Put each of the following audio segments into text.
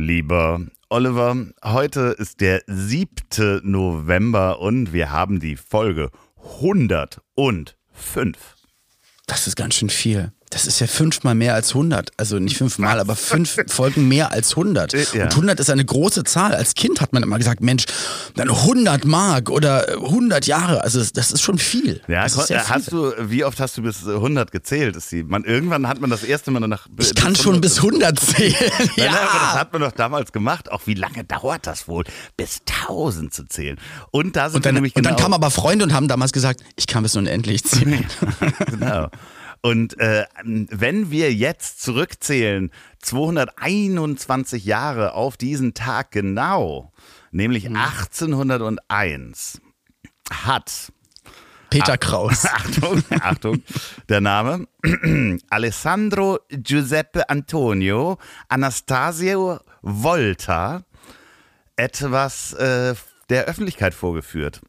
Lieber Oliver, heute ist der 7. November und wir haben die Folge 105. Das ist ganz schön viel. Das ist ja fünfmal mehr als 100. Also nicht fünfmal, aber fünf Folgen mehr als 100. Ja. Und 100 ist eine große Zahl. Als Kind hat man immer gesagt, Mensch, dann 100 Mark oder 100 Jahre. Also das ist schon viel. Ja, das ist sehr viel. hast du, wie oft hast du bis 100 gezählt? Ist die, man, irgendwann hat man das erste Mal nach. ich kann schon bis 100 zählen. Ja. ja. aber das hat man doch damals gemacht. Auch wie lange dauert das wohl, bis 1000 zu zählen? Und da sind Und dann, wir nämlich und dann genau. kamen aber Freunde und haben damals gesagt, ich kann bis unendlich zählen. genau. Und äh, wenn wir jetzt zurückzählen, 221 Jahre auf diesen Tag genau, nämlich Mhm. 1801, hat Peter Kraus. Achtung, Achtung, der Name Alessandro Giuseppe Antonio Anastasio Volta etwas äh, der Öffentlichkeit vorgeführt.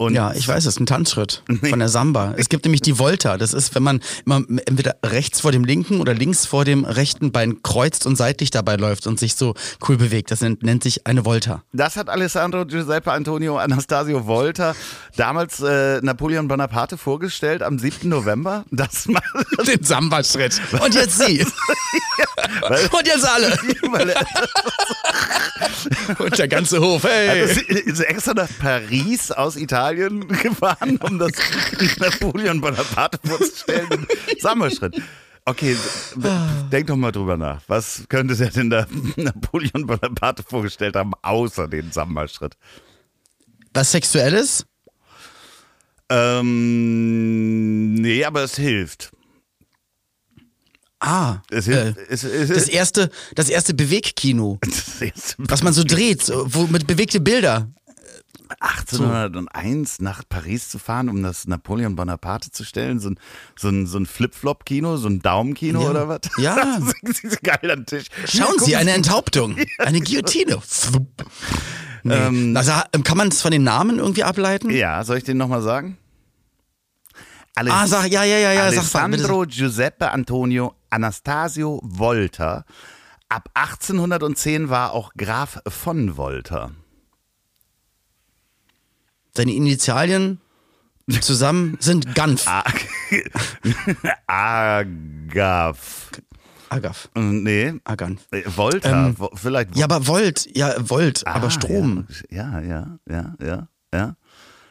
Und Ja, ich weiß, es ist ein Tanzschritt von der Samba. Es gibt nämlich die Volta. Das ist, wenn man immer entweder rechts vor dem linken oder links vor dem rechten Bein kreuzt und seitlich dabei läuft und sich so cool bewegt. Das nennt, nennt sich eine Volta. Das hat Alessandro Giuseppe Antonio Anastasio Volta damals äh, Napoleon Bonaparte vorgestellt am 7. November. Das mal, Den Samba-Schritt. Und jetzt Sie. und jetzt alle. weil Und der ganze Hof. Hey. ist extra nach Paris aus Italien gefahren, um das Napoleon Bonaparte vorzustellen. Den Sommerschritt. Okay, denk doch mal drüber nach. Was könnte der denn da Napoleon Bonaparte vorgestellt haben, außer den Samba-Schritt? Was Sexuelles? Ähm, nee, aber es hilft. Ah. Es äh, es, es, das erste, das erste Bewegkino. Was man so dreht, so, wo mit bewegte Bilder. 1801 nach Paris zu fahren, um das Napoleon Bonaparte zu stellen. So ein, so ein, so ein Flip-Flop-Kino, so ein Daumenkino Ja. oder was? Ja. Das ist geil am Tisch. Schauen Hier, Sie, eine Enthauptung. Eine Guillotine. Nee. also, kann man es von den Namen irgendwie ableiten? Ja, soll ich den nochmal sagen? Alles, Ah, sag, ja, ja, ja, ja, sag. Alessandro Giuseppe Antonio Anastasio Volta. Ab 1810 war auch Graf von Volta. Seine Initialien zusammen sind Ganf. Agaf. Agaf. Nee, Aganf. äh, Volta. Ähm, Vielleicht. Ja, aber Volt, ja, Volt, Ah, aber Strom. Ja, ja, ja, ja, ja.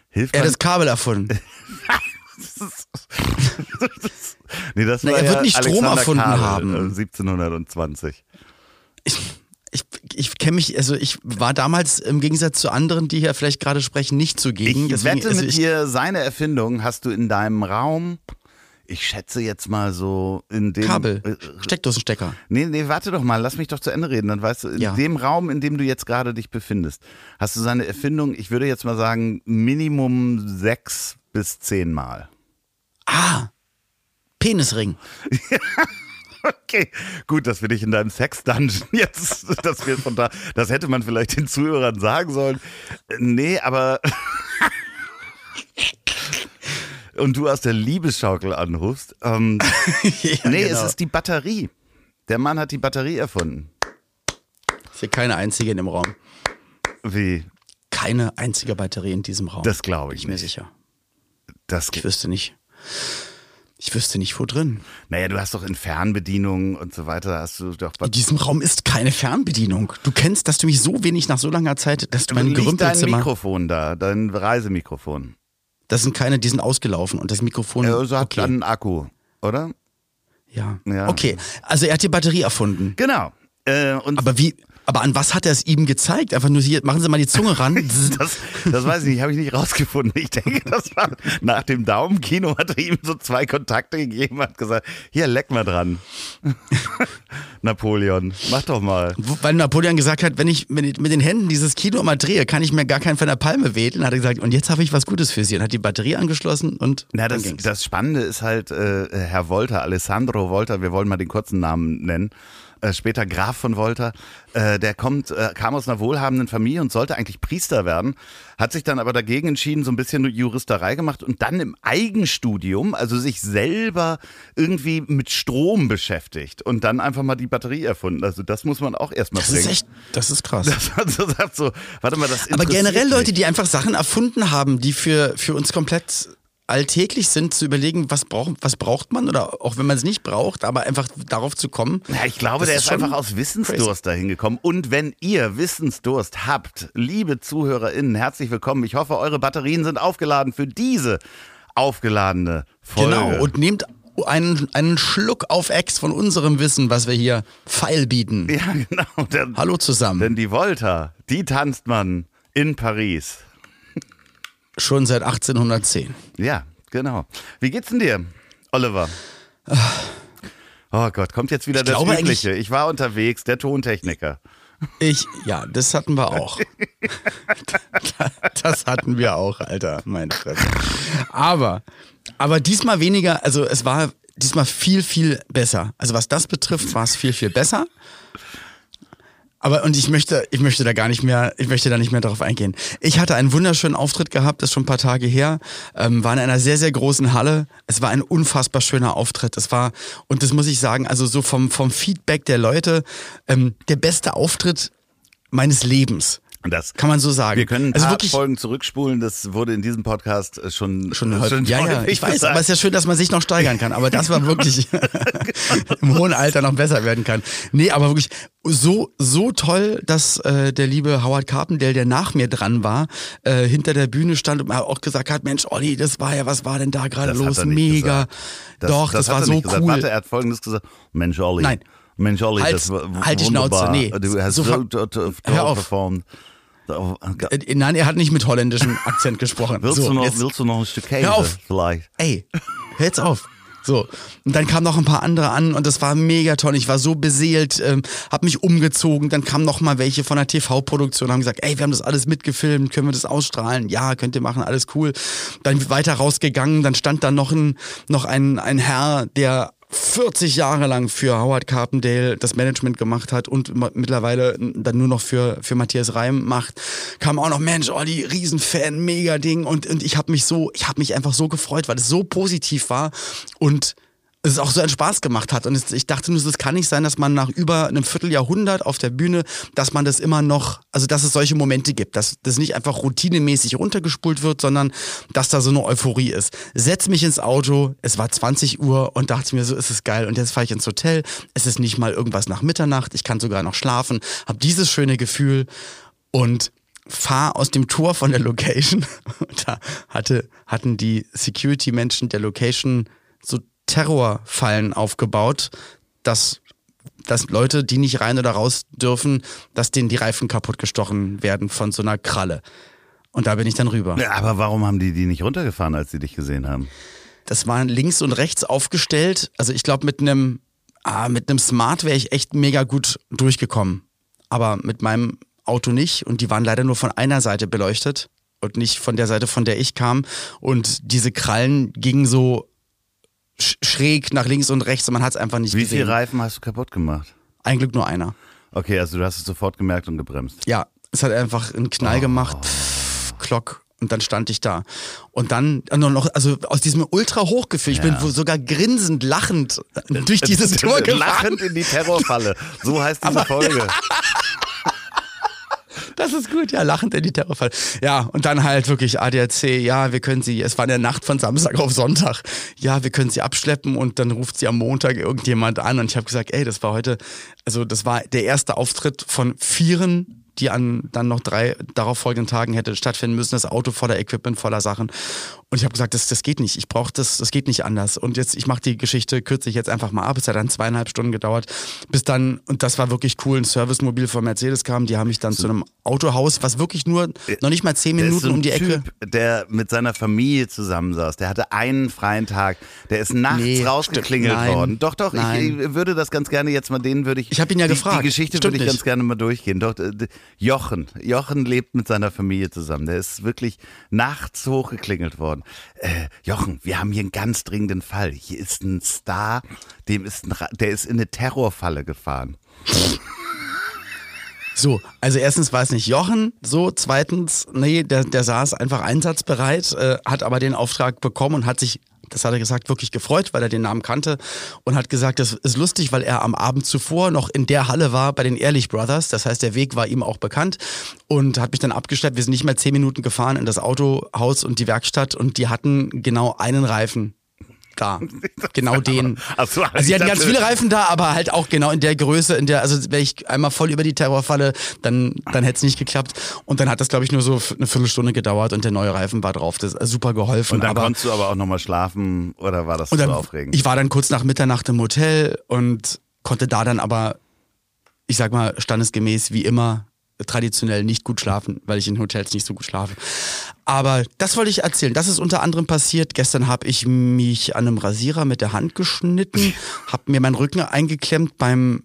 Hilft Er hat das Kabel erfunden. nee, das Na, er wird ja nicht Strom Alexander erfunden Kabel, haben. äh, 1720. Ich, ich, ich kenne mich, also ich war damals im Gegensatz zu anderen, die hier vielleicht gerade sprechen, nicht zugegen. Ich Deswegen- wette also mit ich, dir, seine Erfindung hast du in deinem Raum, ich schätze jetzt mal so in dem... Kabel, Äh, Steckdosenstecker. Nee, nee, warte doch mal, lass mich doch zu Ende reden, dann weißt du, in Ja. dem Raum, in dem du jetzt gerade dich befindest, hast du seine Erfindung, ich würde jetzt mal sagen, Minimum sechs bis zehn Mal. Ah, Penisring. Okay, gut, dass wir dich in deinem Sex-Dungeon jetzt, dass wir von da, das hätte man vielleicht den Zuhörern sagen sollen. Nee, aber. Und du aus der Liebesschaukel anrufst. Ähm, ja, nee, genau. es ist die Batterie. Der Mann hat die Batterie erfunden. Ist hier keine einzige in dem Raum. Wie? Keine einzige Batterie in diesem Raum. Das glaube ich ich mir nicht. sicher. Das, Ich wüsste nicht. Ich wüsste nicht, wo drin. naja, du hast doch in Fernbedienungen und so weiter, hast du doch In diesem Raum ist keine Fernbedienung. Du kennst, dass du mich so wenig nach so langer Zeit, dass du mein liegt dein Gerümpelzimmer. Mikrofon da, dein Reisemikrofon. Das sind keine, die sind ausgelaufen und das Mikrofon. Also hat okay. dann einen Akku, oder? ja. Ja. Okay, also er hat die Batterie erfunden. Genau. Äh, Aber wie, Aber an was hat er es ihm gezeigt? Einfach nur hier, machen Sie mal die Zunge ran. Das, das weiß ich nicht, habe ich nicht rausgefunden. Ich denke, das war nach dem Daumenkino hat er ihm so zwei Kontakte gegeben, hat gesagt, hier, leck mal dran. Napoleon, mach doch mal. Weil Napoleon gesagt hat, wenn ich mit, mit den Händen dieses Kino mal drehe, kann ich mir gar keinen von der Palme wedeln. Hat er gesagt, und jetzt habe ich was Gutes für Sie. Und hat die Batterie angeschlossen und Na, das, das Spannende ist halt, äh, Herr Wolter, Alessandro Wolter, wir wollen mal den kurzen Namen nennen, äh, später Graf von Wolter, äh, der kommt, äh, kam aus einer wohlhabenden Familie und sollte eigentlich Priester werden, hat sich dann aber dagegen entschieden, so ein bisschen Juristerei gemacht und dann im Eigenstudium, also sich selber irgendwie mit Strom beschäftigt und dann einfach mal die Batterie erfunden. Also das muss man auch erstmal Das bringen. ist echt, das ist krass. Das so, sagt so, warte mal, das Aber generell. Leute, die einfach Sachen erfunden haben, die für, für uns komplett alltäglich sind, zu überlegen, was braucht, was braucht man oder auch wenn man es nicht braucht, aber einfach darauf zu kommen. Ja, ich glaube, der ist ist einfach aus Wissensdurst dahin gekommen. Und wenn ihr Wissensdurst habt, liebe ZuhörerInnen, herzlich willkommen. Ich hoffe, eure Batterien sind aufgeladen für diese aufgeladene Folge. Genau. Und nehmt einen, einen Schluck auf Ex von unserem Wissen, was wir hier feil bieten. ja, genau. Denn, Hallo zusammen. denn die Volta, die tanzt man in Paris. Schon seit 1810. Ja, genau. Wie geht's denn dir, Oliver? Oh Gott, kommt jetzt wieder Ich das Übliche. Ich war unterwegs, der Tontechniker. Ich, ja, das hatten wir auch. das hatten wir auch, Alter, meine Fresse. Aber, aber diesmal weniger, also es war diesmal viel, viel besser. Also was das betrifft, war es viel, viel besser. Aber und ich möchte, ich möchte da gar nicht mehr, ich möchte da nicht mehr drauf eingehen. Ich hatte einen wunderschönen Auftritt gehabt, das ist schon ein paar Tage her, ähm, war in einer sehr, sehr großen Halle. Es war ein unfassbar schöner Auftritt. Es war, und das muss ich sagen, also so vom, vom Feedback der Leute, ähm, der beste Auftritt meines Lebens. Das Kann man so sagen. Wir können ein also paar wirklich Folgen zurückspulen, das wurde in diesem Podcast äh, schon, schon äh, heute. Ja, ja, ich weiß, gesagt. aber es ist ja schön, dass man sich noch steigern kann. Aber das war wirklich im hohen Alter noch besser werden kann. Nee, aber wirklich so, so toll, dass äh, der liebe Howard Carpendale, der nach mir dran war, äh, hinter der Bühne stand und auch gesagt hat, Mensch, Olli, das war ja, was war denn da gerade Das los? Mega. Das, Doch, das, hat war so gesagt. cool. Warte, er hat folgendes gesagt. Mensch, Olli. Nein. Mensch, Olli, Halt- das war halt die Schnauze, wunderbar. nee. Du hast So so, toll auf. performt. Äh, Nein, er hat nicht mit holländischem Akzent gesprochen. Willst, so, du noch, jetzt- willst du noch ein Stück Käse Hör auf. vielleicht? ey, hör jetzt auf. So. Und dann kamen noch ein paar andere an und das war mega toll. Ich war so beseelt, ähm, hab mich umgezogen. Dann kamen noch mal welche von der TV-Produktion, haben gesagt, ey, wir haben das alles mitgefilmt, können wir das ausstrahlen? Ja, könnt ihr machen, alles cool. Dann weiter rausgegangen, dann stand da noch ein, noch ein, ein Herr, der 40 Jahre lang für Howard Carpendale das Management gemacht hat und mittlerweile dann nur noch für, für Matthias Reim macht, kam auch noch, Mensch, Olli, Riesenfan, mega Ding. Und, und ich habe mich so, ich habe mich einfach so gefreut, weil es so positiv war. Und es auch so einen Spaß gemacht hat. Und es, ich dachte nur, es kann nicht sein, dass man nach über einem Vierteljahrhundert auf der Bühne, dass man das immer noch, also dass es solche Momente gibt, dass das nicht einfach routinemäßig runtergespult wird, sondern dass da so eine Euphorie ist. Setz mich ins Auto, es war 20 Uhr und dachte mir, so ist es geil. Und jetzt fahre ich ins Hotel, es ist nicht mal irgendwas nach Mitternacht, ich kann sogar noch schlafen, habe dieses schöne Gefühl und fahr aus dem Tor von der Location. da hatte, hatten die Security-Menschen der Location so Terrorfallen aufgebaut, dass, dass Leute, die nicht rein oder raus dürfen, dass denen die Reifen kaputt gestochen werden von so einer Kralle. Und da bin ich dann rüber. Ja, aber warum haben die die nicht runtergefahren, als sie dich gesehen haben? Das war links und rechts aufgestellt. Also ich glaube, mit einem ah, mit einem Smart wäre ich echt mega gut durchgekommen. Aber mit meinem Auto nicht. Und die waren leider nur von einer Seite beleuchtet und nicht von der Seite, von der ich kam. Und diese Krallen gingen so schräg nach links und rechts und man hat es einfach nicht Wie gesehen. viele Reifen hast du kaputt gemacht? Ein Glück nur einer. Okay, also du hast es sofort gemerkt und gebremst. Ja, es hat einfach einen Knall gemacht. Pff, Klock. Und dann stand ich da. Und dann äh, noch, also aus diesem ultra Hochgefühl, ich bin Ja. sogar grinsend, lachend durch dieses Tor gefahren. Lachend in die Terrorfalle. So heißt diese Folge. Das ist gut, ja, lachend in die Terrorfall. Ja, und dann halt wirklich ADAC, ja, wir können sie, es war in der Nacht von Samstag auf Sonntag, ja, wir können sie abschleppen und dann ruft sie am Montag irgendjemand an. Und ich habe gesagt, ey, das war heute, also das war der erste Auftritt von vieren, die an dann noch drei darauf folgenden Tagen hätte stattfinden müssen. Das Auto voller Equipment, voller Sachen. Und ich habe gesagt, das, das geht nicht. Ich brauche das, das geht nicht anders. Und jetzt, ich mache die Geschichte, kürze ich jetzt einfach mal ab. Es hat dann zweieinhalb Stunden gedauert, bis dann, und das war wirklich cool, ein Servicemobil von Mercedes kam. Die haben mich dann so. zu einem Autohaus, was wirklich nur noch nicht mal zehn Minuten so um die typ, Ecke. Der mit seiner Familie zusammensaß. Der hatte einen freien Tag. Der ist nachts nee, rausgeklingelt nein, worden. Doch, doch, nein. ich würde das ganz gerne jetzt mal, den würde ich. Ich habe ihn ja die, gefragt. Die Geschichte würde ich nicht. ganz gerne mal durchgehen. Doch, Jochen. Jochen lebt mit seiner Familie zusammen. Der ist wirklich nachts hochgeklingelt worden. Äh, Jochen, wir haben hier einen ganz dringenden Fall. Hier ist ein Star, dem ist ein, der ist in eine Terrorfalle gefahren. So, also erstens war es nicht Jochen, so, zweitens, nee, der, der saß einfach einsatzbereit, äh, hat aber den Auftrag bekommen und hat sich das hat er gesagt, wirklich gefreut, weil er den Namen kannte und hat gesagt, das ist lustig, weil er am Abend zuvor noch in der Halle war bei den Ehrlich Brothers. Das heißt, der Weg war ihm auch bekannt und hat mich dann abgestellt. Wir sind nicht mehr zehn Minuten gefahren in das Autohaus und die Werkstatt und die hatten genau einen Reifen da. Genau den. So, also sie hatten ganz viele Reifen da, aber halt auch genau in der Größe, in der, also wenn ich einmal voll über die Terror falle, dann, dann hätte es nicht geklappt. Und dann hat das, glaube ich, nur so eine Viertelstunde gedauert und der neue Reifen war drauf. Das ist super geholfen. Und dann aber, konntest du aber auch nochmal schlafen oder war das so aufregend? Ich war dann kurz nach Mitternacht im Hotel und konnte da dann aber, ich sag mal, standesgemäß wie immer traditionell nicht gut schlafen, weil ich in Hotels nicht so gut schlafe. Aber das wollte ich erzählen. Das ist unter anderem passiert. Gestern habe ich mich an einem Rasierer mit der Hand geschnitten, habe mir meinen Rücken eingeklemmt beim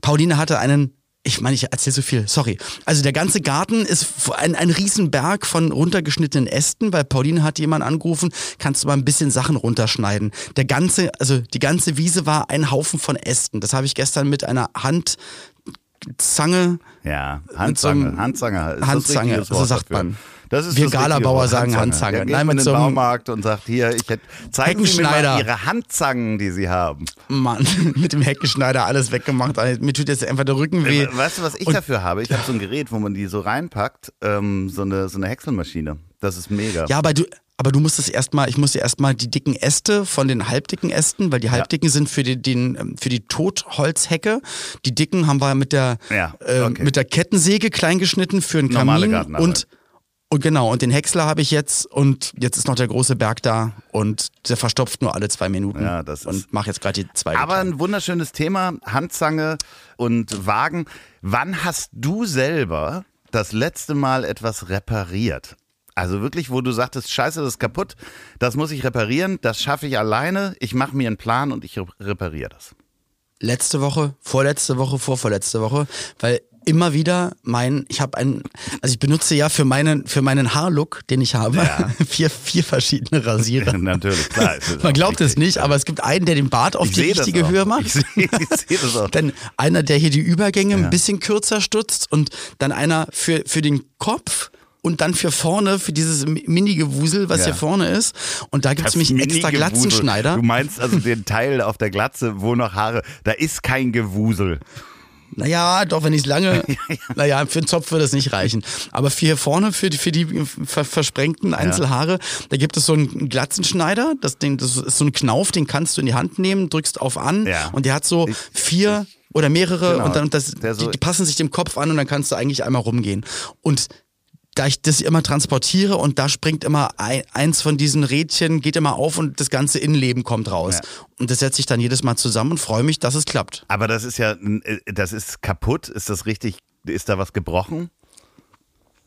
Pauline hatte einen ich meine, ich erzähle so viel, sorry. Also der ganze Garten ist ein, ein Riesenberg von runtergeschnittenen Ästen, weil Pauline hat jemand angerufen, kannst du mal ein bisschen Sachen runterschneiden. Der ganze, also die ganze Wiese war ein Haufen von Ästen. Das habe ich gestern mit einer Hand Zange. Ja, Handzange. So Handzange. Ist Handzange, so sagt dafür? man. Das ist Wir Galabauer sagen Handzange. Ja, Nein, mit in den Baumarkt und sagt hier, ich hätte, zeigen Sie mir mal Ihre Handzangen, die Sie haben. Mann, mit dem Heckenschneider alles weggemacht. Mir tut jetzt einfach der Rücken weh. Weißt du, was ich und dafür habe? Ich habe so ein Gerät, wo man die so reinpackt, ähm, so, eine, so eine Häckselmaschine. Das ist mega. Ja, aber du, aber du musst es erstmal, ich muss erstmal die dicken Äste von den halbdicken Ästen, weil die halbdicken ja. sind für die, den, ähm, für die Totholzhecke. Die dicken haben wir mit der, ja, äh, okay. äh, mit der Kettensäge kleingeschnitten für einen Kamin. Gartenarbeit. Und, und genau, und den Häcksler habe ich jetzt und jetzt ist noch der große Berg da und der verstopft nur alle zwei Minuten. Ja, das ist und mache jetzt gerade die zwei. Aber ein wunderschönes Thema, Handzange und Wagen. Wann hast du selber das letzte Mal etwas repariert? Also wirklich, wo du sagtest, scheiße, das ist kaputt, das muss ich reparieren, das schaffe ich alleine, ich mache mir einen Plan und ich repariere das. Letzte Woche, vorletzte Woche, vorvorletzte Woche, weil immer wieder mein, ich habe einen, also ich benutze ja für meinen, für meinen Haarlook, den ich habe, ja. vier, vier verschiedene Rasierer. Natürlich, klar. Man glaubt es nicht, aber es gibt einen, der den Bart auf ich die richtige Höhe macht. Ich sehe seh das auch. Dann einer, der hier die Übergänge ja. ein bisschen kürzer stutzt und dann einer für, für den Kopf und dann für vorne, für dieses Mini-Gewusel, was ja. hier vorne ist. Und da gibt es nämlich extra Glatzenschneider. Du meinst also den Teil auf der Glatze, wo noch Haare, da ist kein Gewusel. Naja, doch, wenn ich es lange, naja, für einen Zopf würde es nicht reichen. Aber für hier vorne, für die, für die ver versprengten Einzelhaare, da gibt es so einen Glatzenschneider, das Ding, das ist so ein Knauf, den kannst du in die Hand nehmen, drückst auf an ja. und der hat so ich, vier ich, oder mehrere genau, und dann das, so, die, die passen sich dem Kopf an und dann kannst du eigentlich einmal rumgehen. Und da ich das immer transportiere und da springt immer ein, eins von diesen Rädchen, geht immer auf und das ganze Innenleben kommt raus. Ja. Und das setze ich dann jedes Mal zusammen und freue mich, dass es klappt. Aber das ist ja, äh, das ist kaputt. Ist das richtig? Ist da was gebrochen?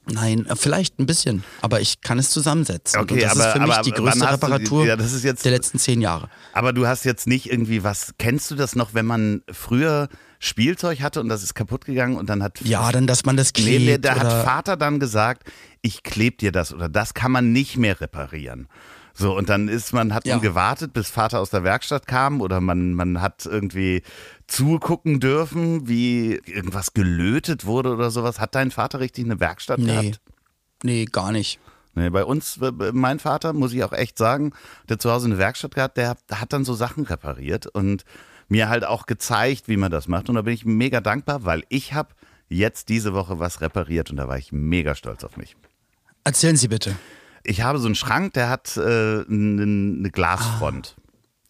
Nein, äh, vielleicht ein bisschen, aber ich kann es zusammensetzen. Okay, und das aber, ist für mich aber, die größte Reparatur die, ja, das ist jetzt, der letzten zehn Jahre. Aber du hast jetzt nicht irgendwie was, kennst du das noch, wenn man früher Spielzeug hatte und das ist kaputt gegangen und dann hat... Ja, dann, dass man das klebt. Nee, da hat Vater dann gesagt, ich kleb dir das oder das kann man nicht mehr reparieren. So, und dann ist man, hat man gewartet, bis Vater aus der Werkstatt kam oder man, man hat irgendwie zugucken dürfen, wie irgendwas gelötet wurde oder sowas. Hat dein Vater richtig eine Werkstatt nee. gehabt? Nee, gar nicht. Nee, bei uns, mein Vater, muss ich auch echt sagen, der zu Hause eine Werkstatt gehabt, der hat dann so Sachen repariert und mir halt auch gezeigt, wie man das macht. Und da bin ich mega dankbar, weil ich habe jetzt diese Woche was repariert und da war ich mega stolz auf mich. Erzählen Sie bitte ich habe so einen Schrank, der hat äh, eine, eine Glasfront.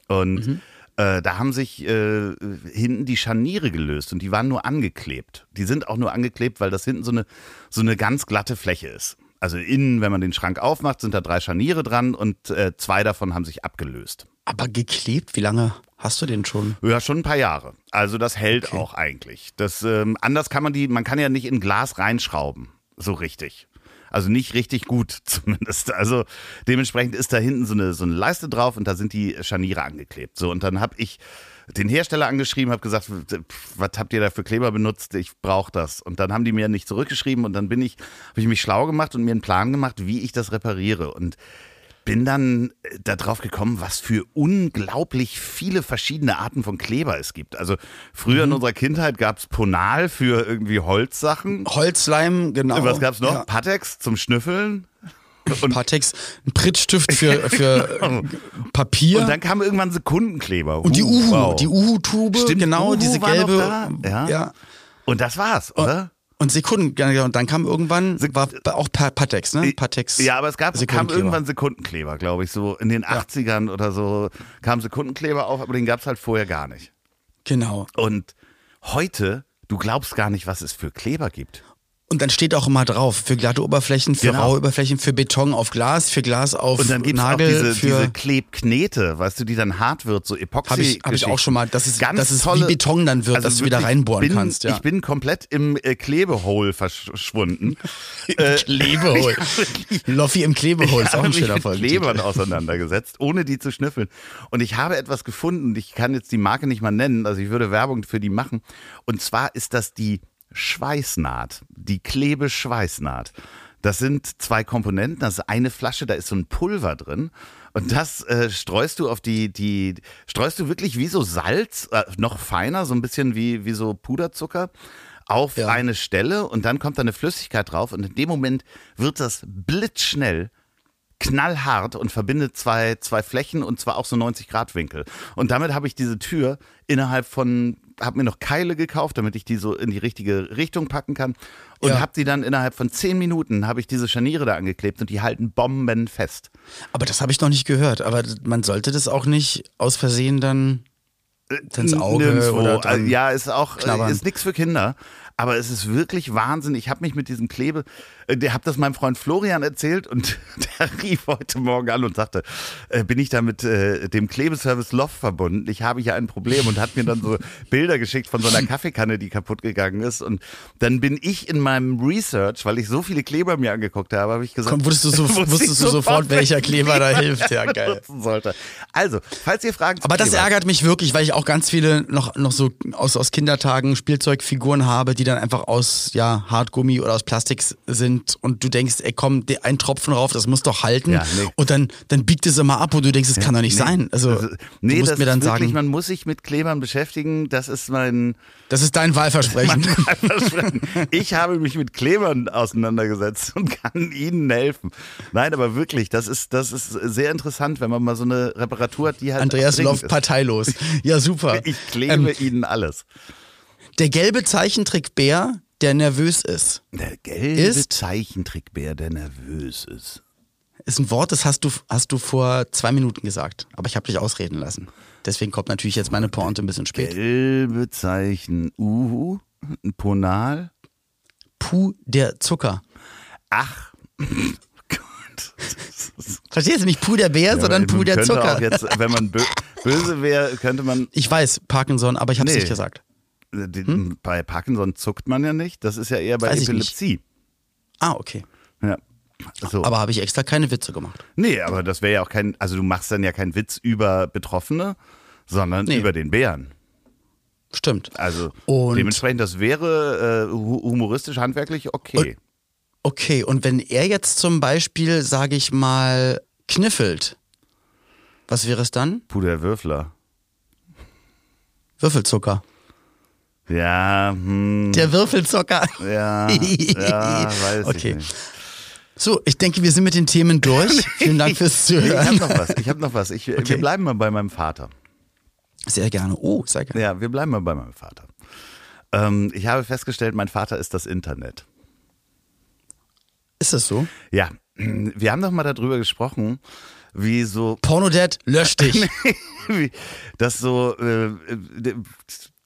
Ah. Und mhm. Äh, da haben sich äh, hinten die Scharniere gelöst und die waren nur angeklebt. Die sind auch nur angeklebt, weil das hinten so eine, so eine ganz glatte Fläche ist. Also innen, wenn man den Schrank aufmacht, sind da drei Scharniere dran und äh, zwei davon haben sich abgelöst. Aber geklebt, wie lange hast du den schon? Ja, schon ein paar Jahre. Also das hält Okay. auch eigentlich. Das, ähm, anders kann man die, man kann ja nicht in Glas reinschrauben. So richtig. Also nicht richtig gut zumindest. Also dementsprechend ist da hinten so eine, so eine Leiste drauf und da sind die Scharniere angeklebt. So, und dann habe ich den Hersteller angeschrieben, habe gesagt, was habt ihr da für Kleber benutzt? Ich brauche das. Und dann haben die mir nicht zurückgeschrieben und dann bin ich, habe ich mich schlau gemacht und mir einen Plan gemacht, wie ich das repariere. Und bin dann äh, darauf gekommen, was für unglaublich viele verschiedene Arten von Kleber es gibt. Also früher Mhm. in unserer Kindheit gab es Ponal für irgendwie Holzsachen. Holzleim, genau. Was gab's noch? Ja. Patex zum Schnüffeln. Und, Patex, ein Prittstift für, für Papier. und dann kam irgendwann Sekundenkleber. Und die Uh, Uhu, wow. die Uhu-Tube, Stimmt, genau, Uhu diese gelbe. ja. ja. Und das war's, oder? Und Sekunden, ja, ja, und dann kam irgendwann, Sek- war auch Pa- Patex, ne? Patex. Ja, aber es gab, kam irgendwann Sekundenkleber, glaube ich. So in den 80ern oder so kam Sekundenkleber auf, aber den gab's halt vorher gar nicht. Genau. Und heute, du glaubst gar nicht, was es für Kleber gibt. Und dann steht auch immer drauf, für glatte Oberflächen, für Genau. raue Oberflächen, für Beton auf Glas, für Glas auf Und dann gibt's Nagel, auch diese, für diese Klebknete, weißt du, die dann hart wird, so Epoxy. Habe ich, hab ich auch schon mal, dass es, Ganz dass es tolle, wie Beton dann wird, also dass du wieder reinbohren bin, kannst. Ja. Ich bin komplett im äh, Klebehole verschwunden. Klebehol. Loffi im Klebehol ist ich auch habe ein mich schöner mit Folgentitel. Klebern auseinandergesetzt, ohne die zu schnüffeln. Und ich habe etwas gefunden, und ich kann jetzt die Marke nicht mal nennen, also ich würde Werbung für die machen. Und zwar ist das die Schweißnaht, die Klebeschweißnaht. Das sind zwei Komponenten. Das ist eine Flasche, da ist so ein Pulver drin. Und das äh, streust du auf die, die, streust du wirklich wie so Salz, äh, noch feiner, so ein bisschen wie, wie so Puderzucker, auf Ja. eine Stelle und dann kommt da eine Flüssigkeit drauf und in dem Moment wird das blitzschnell knallhart und verbindet zwei, zwei Flächen und zwar auch so 90 Grad Winkel. Und damit habe ich diese Tür innerhalb von, habe mir noch Keile gekauft, damit ich die so in die richtige Richtung packen kann und Ja. habe die dann innerhalb von 10 Minuten habe ich diese Scharniere da angeklebt und die halten bombenfest. Aber das habe ich noch nicht gehört. Aber man sollte das auch nicht aus Versehen dann ins Auge Nirgendwo. oder Also, ja, ist auch knabbern. ist nichts für Kinder, aber es ist wirklich Wahnsinn. Ich habe mich mit diesem Klebe, äh, der habe das meinem Freund Florian erzählt und der rief heute Morgen an und sagte, äh, bin ich da mit äh, dem Klebeservice Loft verbunden? Ich habe hier ein Problem und hat mir dann so Bilder geschickt von so einer Kaffeekanne, die kaputt gegangen ist und dann bin ich in meinem Research, weil ich so viele Kleber mir angeguckt habe, habe ich gesagt, Komm, wusstest du, so, wusste ich wusstest du sofort, welcher Kleber da hilft. Ja, geil. sollte. Also, falls ihr Fragen Aber das Kleber ärgert mich wirklich, weil ich auch ganz viele noch, noch so aus, aus Kindertagen Spielzeugfiguren habe, die dann einfach aus ja, Hartgummi oder aus Plastik sind und du denkst, ey komm, ein Tropfen rauf, das muss doch halten. Ja, nee. Und dann, dann biegt es immer ab und du denkst, es kann doch nicht Nee, sein. Also das, nee, du musst das mir dann wirklich, sagen, man muss sich mit Klebern beschäftigen. Das ist mein, das ist dein Wahlversprechen. Versprechen. Ich habe mich mit Klebern auseinandergesetzt und kann Ihnen helfen. Nein, aber wirklich, das ist, das ist sehr interessant, wenn man mal so eine Reparatur hat, die halt. Andreas ist. parteilos. Ja, super. Ich klebe Ähm, Ihnen alles. der gelbe Zeichentrickbär, der nervös ist, Der gelbe ist- Zeichentrickbär, der nervös ist. ist ein Wort, das hast du, hast du vor zwei Minuten gesagt. Aber ich habe dich ausreden lassen. Deswegen kommt natürlich jetzt meine Pointe ein bisschen spät. Gelbe Zeichen. Uhu. Ein Ponal. Puh, der Zucker. Ach. Gott. Verstehst du nicht Puh der Bär, sondern man Puh der Zucker. Jetzt, wenn man bö böse wäre, könnte man ich weiß, Parkinson, aber ich habe es Nee. nicht gesagt. Den, Bei Parkinson zuckt man ja nicht. Das ist ja eher bei Weiß Epilepsie. Ah, okay. Ja. So. Aber habe ich extra keine Witze gemacht. nee, aber das wäre ja auch kein, also du machst dann ja keinen Witz über Betroffene, sondern Nee. über den Bären. Stimmt. Also Und- dementsprechend, das wäre äh, hu- humoristisch, handwerklich okay. Okay, und wenn er jetzt zum Beispiel, sage ich mal, kniffelt, was wäre es dann? Puh, der Würfler. Würfelzucker. Ja, hm, Der Würfelzucker. ja, ja, weiß Okay. ich nicht. So, ich denke, wir sind mit den Themen durch. Vielen Dank fürs Nee, ich habe Zuhören. noch was. Ich habe noch was. Ich, Okay. Wir bleiben mal bei meinem Vater. Sehr gerne. Oh, sehr gerne. Ja, wir bleiben mal bei meinem Vater. Ähm, ich habe festgestellt, mein Vater ist das Internet. Ist das so? Ja, wir haben doch mal darüber gesprochen, wie so Pornodad, lösch dich. wie- das so, äh, äh,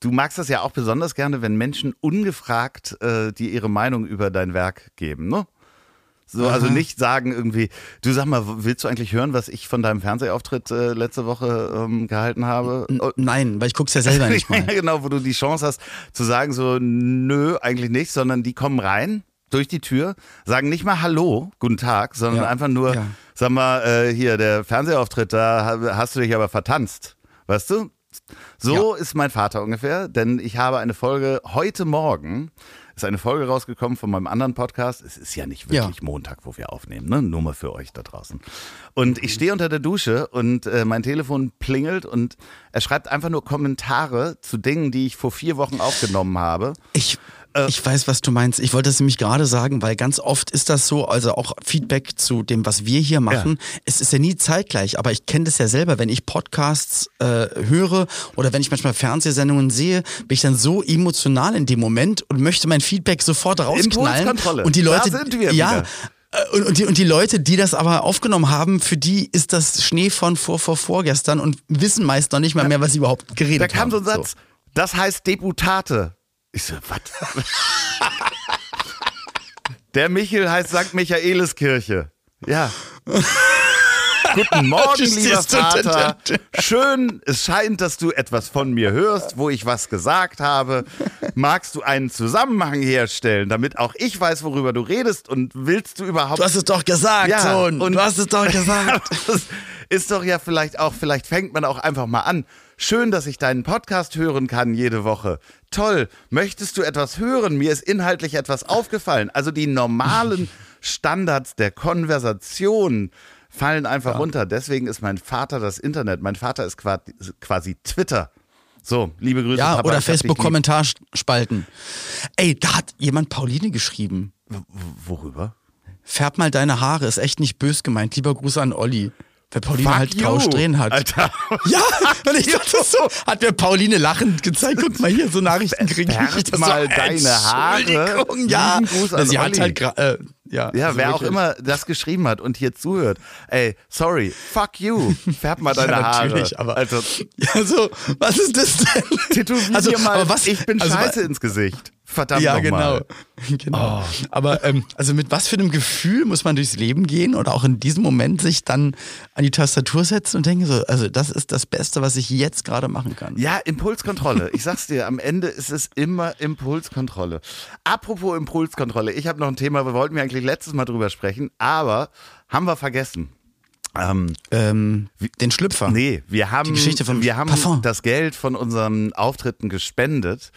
du magst das ja auch besonders gerne, wenn Menschen ungefragt äh, dir ihre Meinung über dein Werk geben, ne? So, also nicht sagen irgendwie, du sag mal, willst du eigentlich hören, was ich von deinem Fernsehauftritt äh, letzte Woche ähm, gehalten habe? N- Nein, weil ich guck's ja selber nicht mal. genau, wo du die Chance hast zu sagen so, nö, eigentlich nicht, sondern die kommen rein durch die Tür, sagen nicht mal Hallo, guten Tag, sondern Ja, einfach nur, ja. sag mal, äh, hier, der Fernsehauftritt, da ha- hast du dich aber vertanzt, weißt du? So ist mein Vater ungefähr, denn ich habe eine Folge heute Morgen, ist eine Folge rausgekommen von meinem anderen Podcast. Es ist ja nicht Ja. wirklich Montag, wo wir aufnehmen, ne? Nur mal für euch da draußen. Und ich stehe unter der Dusche und äh, mein Telefon plingelt und er schreibt einfach nur Kommentare zu Dingen, die ich vor vier Wochen aufgenommen habe. Ich, ich weiß, was du meinst. Ich wollte es nämlich gerade sagen, weil ganz oft ist das so, also auch Feedback zu dem, was wir hier machen. Es ist ja nie zeitgleich, aber ich kenne das ja selber, wenn ich Podcasts äh, höre oder wenn ich manchmal Fernsehsendungen sehe, bin ich dann so emotional in dem Moment und möchte mein Feedback sofort rausknallen. Und die Da Leute, sind wir ja. wieder. äh, Und, und, die, und die Leute, die das aber aufgenommen haben, für die ist das Schnee von vor, vor vorgestern und wissen meist noch nicht mal mehr, was sie überhaupt geredet Da kam haben. so ein Satz, das heißt Deputate. Ich so, was? Der Michel heißt St. Michaeliskirche. Ja. Guten Morgen, lieber Vater. Schön, es scheint, dass du etwas von mir hörst, wo ich was gesagt habe. Magst du einen Zusammenhang herstellen, damit auch ich weiß, worüber du redest und willst du überhaupt Du hast es doch gesagt, Ja, Sohn. und- du hast es doch gesagt. das ist doch ja vielleicht auch, vielleicht fängt man auch einfach mal an. Schön, dass ich deinen Podcast hören kann jede Woche. Toll. Möchtest du etwas hören? Mir ist inhaltlich etwas aufgefallen. Also die normalen Standards der Konversation fallen einfach runter. Deswegen ist mein Vater das Internet. Mein Vater ist quasi, Twitter. So, liebe Grüße. Ja, Papa, oder. Facebook-Kommentarspalten. Ey, da hat jemand Pauline geschrieben. W- Worüber? Färb mal deine Haare, ist echt nicht bös gemeint. Lieber Gruß an Olli. Weil Pauline Fuck halt you, graue Strähnen hat. Alter. Ja, und ich dachte so, hat mir Pauline lachend gezeigt, guck mal hier, so Nachrichten kriege ich. Das mal so, deine Haare. Ja, an sie hat Olli. halt gra- äh, ja, Ja, also wer auch wirklich. immer das geschrieben hat und hier zuhört. Ey, sorry, fuck you. Färb mal deine ja, Haare. natürlich, aber also, ja, so, was ist das denn? tätowier Also, mal, aber was- ich bin also, scheiße ins Gesicht. Verdammt ja, genau. genau. Aber ähm, also mit was für einem Gefühl muss man durchs Leben gehen oder auch in diesem Moment sich dann an die Tastatur setzen und denken so, also das ist das Beste, was ich jetzt gerade machen kann. Ja, Impulskontrolle. Ich sag's dir, am Ende ist es immer Impulskontrolle. Apropos Impulskontrolle, ich habe noch ein Thema, wir wollten wir eigentlich letztes Mal drüber sprechen, aber haben wir vergessen. Ähm, Ähm, den Schlüpfer. Nee, wir haben, Geschichte vom wir haben Parfum. das Geld von unseren Auftritten gespendet.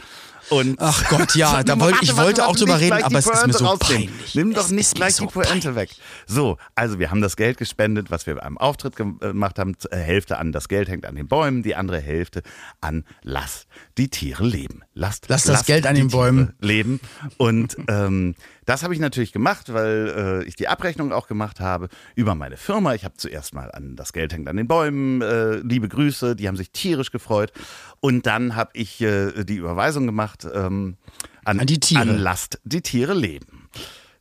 Und Ach Gott, ja, da Warte, wollte- ich warte, wollte warte, auch drüber reden, aber es ist mir so rausnehmen. peinlich. Nimm doch Es nicht gleich so die Pointe weg. So, also wir haben das Geld gespendet, was wir beim Auftritt äh, gemacht haben. Äh, Hälfte an das Geld hängt an den Bäumen, die andere Hälfte an Lass die Tiere leben. Lasst, Lass das Geld an den Tiere Bäumen. leben. Und ähm, das habe ich natürlich gemacht, weil äh, ich die Abrechnung auch gemacht habe über meine Firma. Ich habe zuerst mal an das Geld hängt an den Bäumen, äh, liebe Grüße, die haben sich tierisch gefreut. Und dann habe ich äh, die Überweisung gemacht ähm, an, An die Tiere. An Lasst die Tiere leben.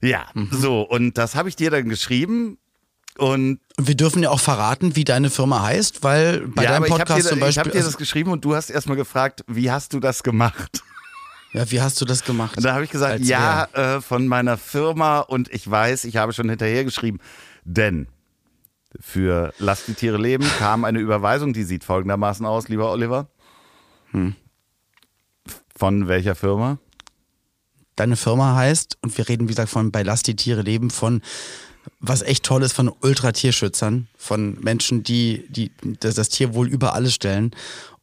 Ja, Mhm. so, und das habe ich dir dann geschrieben. Und wir dürfen ja auch verraten, wie deine Firma heißt, weil bei ja, deinem ich habe Podcast dir, zum ich Beispiel. hab dir das geschrieben und du hast erstmal gefragt, wie hast du das gemacht? Ja, wie hast du das gemacht? Und da habe ich gesagt, Als ja, äh, von meiner Firma und ich weiß, ich habe schon hinterher geschrieben, denn für Lass die Tiere leben kam eine Überweisung, die sieht folgendermaßen aus, lieber Oliver. Hm. Von welcher Firma? Deine Firma heißt, und wir reden, wie gesagt, von bei Lass die Tiere leben, von was echt toll ist, von Ultratierschützern, von Menschen, die, die das, das Tierwohl über alles stellen.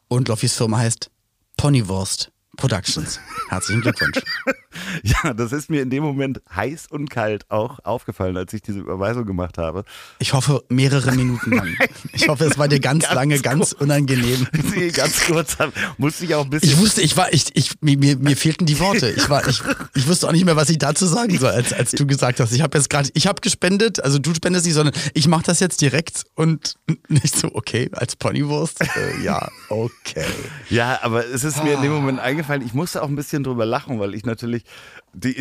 Und Loffis Firma heißt Ponywurst Productions. Herzlichen Glückwunsch. Ja, das ist mir in dem Moment heiß und kalt auch aufgefallen, als ich diese Überweisung gemacht habe. Ich hoffe, mehrere Minuten lang. Ich hoffe, es war dir ganz, Ganz lange, ganz unangenehm. Nee, ganz kurz, musste ich auch ein bisschen. Ich wusste, ich war, ich, ich, mir, mir, fehlten die Worte. Ich war, ich, ich wusste auch nicht mehr, was ich dazu sagen soll, als, als du gesagt hast. Ich habe jetzt gerade, ich habe gespendet, also du spendest nicht, sondern ich mache das jetzt direkt und nicht so, okay, als Ponywurst. Äh, ja, okay. ja, aber es ist mir in dem Moment eingefallen, ich musste auch ein bisschen drüber lachen, weil ich natürlich die,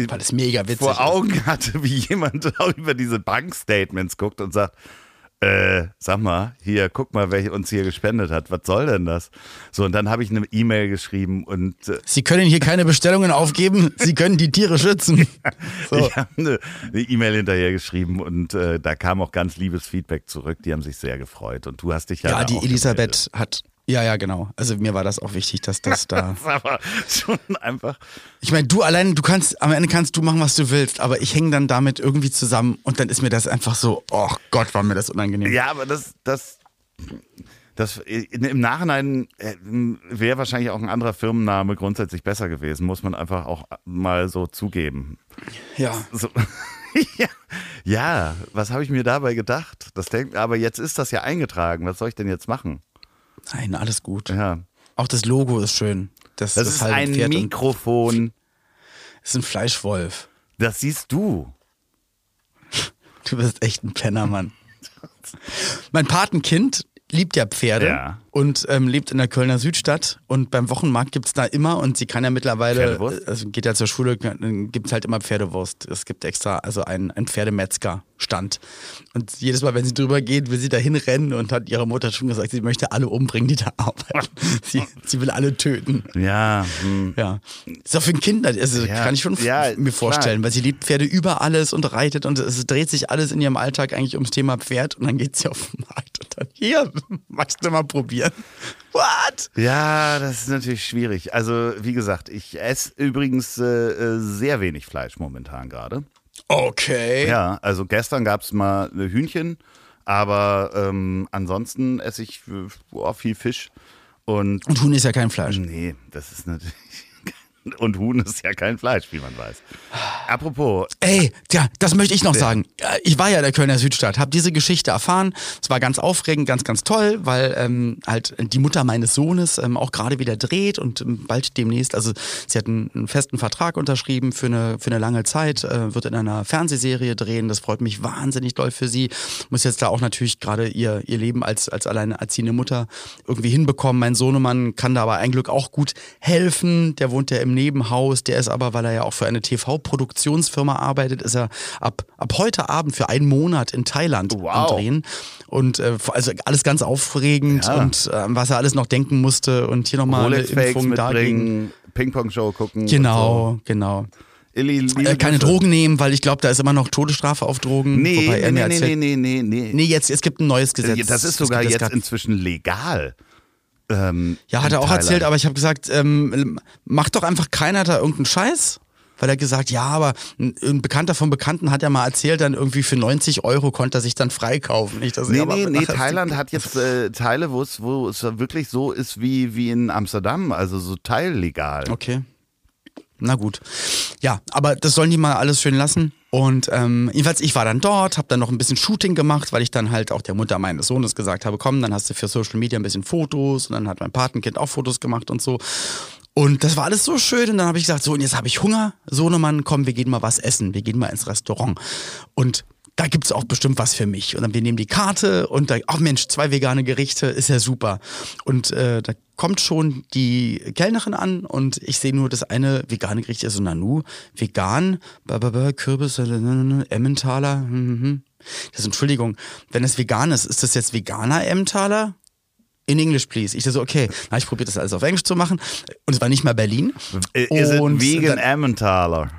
witzig vor ist. Augen hatte, wie jemand auch über diese Bankstatements guckt und sagt, äh, sag mal, hier, guck mal, wer uns hier gespendet hat. Was soll denn das? So, und dann habe ich eine E-Mail geschrieben und äh, Sie können hier keine Bestellungen aufgeben, Sie können die Tiere schützen. So. ich habe eine E-Mail hinterher geschrieben und äh, da kam auch ganz liebes Feedback zurück. Die haben sich sehr gefreut. Und du hast dich ja. Ja, die Elisabeth hat. Ja, ja, genau. Also mir war das auch wichtig, dass das da. Das ist aber schon einfach. Ich meine, du allein, du kannst, am Ende kannst du machen, was du willst, aber ich hänge dann damit irgendwie zusammen und dann ist mir das einfach so, oh Gott, war mir das unangenehm. Ja, aber das, das, das im Nachhinein äh, wäre wahrscheinlich auch ein anderer Firmenname grundsätzlich besser gewesen, muss man einfach auch mal so zugeben. Ja. So. ja. ja, was habe ich mir dabei gedacht? Das denk, aber jetzt ist das ja eingetragen. Was soll ich denn jetzt machen? Nein, alles gut. Ja. Auch das Logo ist schön. Das, Das ist halbe ein Pferd Mikrofon. ist ein Fleischwolf. Das siehst du. Du bist echt ein Penner, Mann. mein Patenkind liebt ja Pferde Ja. Und ähm, lebt in der Kölner Südstadt und beim Wochenmarkt gibt's da immer und sie kann ja mittlerweile, Pferdewurst? also geht ja zur Schule, dann gibt's halt immer Pferdewurst. Es gibt extra, also ein, ein Pferdemetzger-Stand. Und jedes Mal, wenn sie drüber geht, will sie da hinrennen und hat ihre Mutter schon gesagt, sie möchte alle umbringen, die da arbeiten. sie, sie will alle töten. Ja, hm. Ja. Ist auch für ein Kind, also Ja, kann ich schon ja, mir vorstellen, klar. weil sie liebt Pferde über alles und reitet und es dreht sich alles in ihrem Alltag eigentlich ums Thema Pferd und dann geht sie auf den Markt und dann, hier, magst du mal probieren? What? ja, das ist natürlich schwierig. Also, wie gesagt, ich esse übrigens äh, äh, sehr wenig Fleisch momentan gerade. Okay. Ja, also gestern gab es mal Hühnchen, aber ähm, ansonsten esse ich boah, viel Fisch. Und Und Huhn ist ja kein Fleisch. nee, das ist natürlich. Und Huhn ist ja kein Fleisch, wie man weiß. Apropos, Ey, ja, das möchte ich noch sagen. Ich war ja in der Kölner Südstadt, habe diese Geschichte erfahren. Es war ganz aufregend, ganz, ganz toll, weil ähm, halt die Mutter meines Sohnes ähm, auch gerade wieder dreht und ähm, bald demnächst, also sie hat einen, einen festen Vertrag unterschrieben für eine, für eine lange Zeit, äh, wird in einer Fernsehserie drehen. Das freut mich wahnsinnig doll für sie. Muss jetzt da auch natürlich gerade ihr, ihr Leben als, als alleinerziehende Mutter irgendwie hinbekommen. Mein Sohnemann kann da aber ein Glück auch gut helfen. Der wohnt ja im Nebenhaus. Der ist aber, weil er ja auch für eine TV-Produktionsfirma arbeitet, ist er ab, ab heute Abend für einen Monat in Thailand am Wow. Drehen. Und äh, also alles ganz aufregend Ja. und äh, was er alles noch denken musste und hier nochmal eine Impfung mitbringen, Ping-Pong-Show gucken. Genau, genau. So. Illi, liebe Äh, keine Grüße. Drogen nehmen, weil ich glaube, da ist immer noch Todesstrafe auf Drogen. Nee, nee, nee, nee, nee, nee, nee. Nee, jetzt, es gibt ein neues Gesetz. Das ist sogar jetzt inzwischen legal. Ähm, Ja, hat er auch Thailand. erzählt, aber ich habe gesagt, ähm, macht doch einfach keiner da irgendeinen Scheiß. Weil er gesagt, ja, aber ein, Bekannter von Bekannten hat ja mal erzählt, dann irgendwie für 90 Euro konnte er sich dann freikaufen. Nicht, dass Nee, nee, nee, Thailand hat jetzt äh, Teile, wo es, wo es wirklich so ist wie, wie in Amsterdam, also so teillegal. Okay. Na gut. Ja, aber das sollen die mal alles schön lassen. Und ähm, jedenfalls, ich war dann dort, habe dann noch ein bisschen Shooting gemacht, weil ich dann halt auch der Mutter meines Sohnes gesagt habe, komm, dann hast du für Social Media ein bisschen Fotos und dann hat mein Patenkind auch Fotos gemacht und so. Und das war alles so schön und dann habe ich gesagt, so und jetzt habe ich Hunger, Sohnemann, komm, wir gehen mal was essen, wir gehen mal ins Restaurant. Und da gibt's auch bestimmt was für mich. Und dann wir nehmen die Karte und da, ach Mensch, zwei vegane Gerichte, ist ja super. Und äh, da kommt schon die Kellnerin an und ich sehe nur das eine vegane Gericht, ist so Nanu, vegan, bababa, Kürbis, äh, Emmentaler. hm, hm, hm. Das Entschuldigung, wenn es vegan ist, ist das jetzt veganer Emmentaler? In English, please. Ich dachte so, okay, na, ich probiere das alles auf Englisch zu machen. Und es war nicht mal Berlin. Is it Und vegan dann- Emmentaler?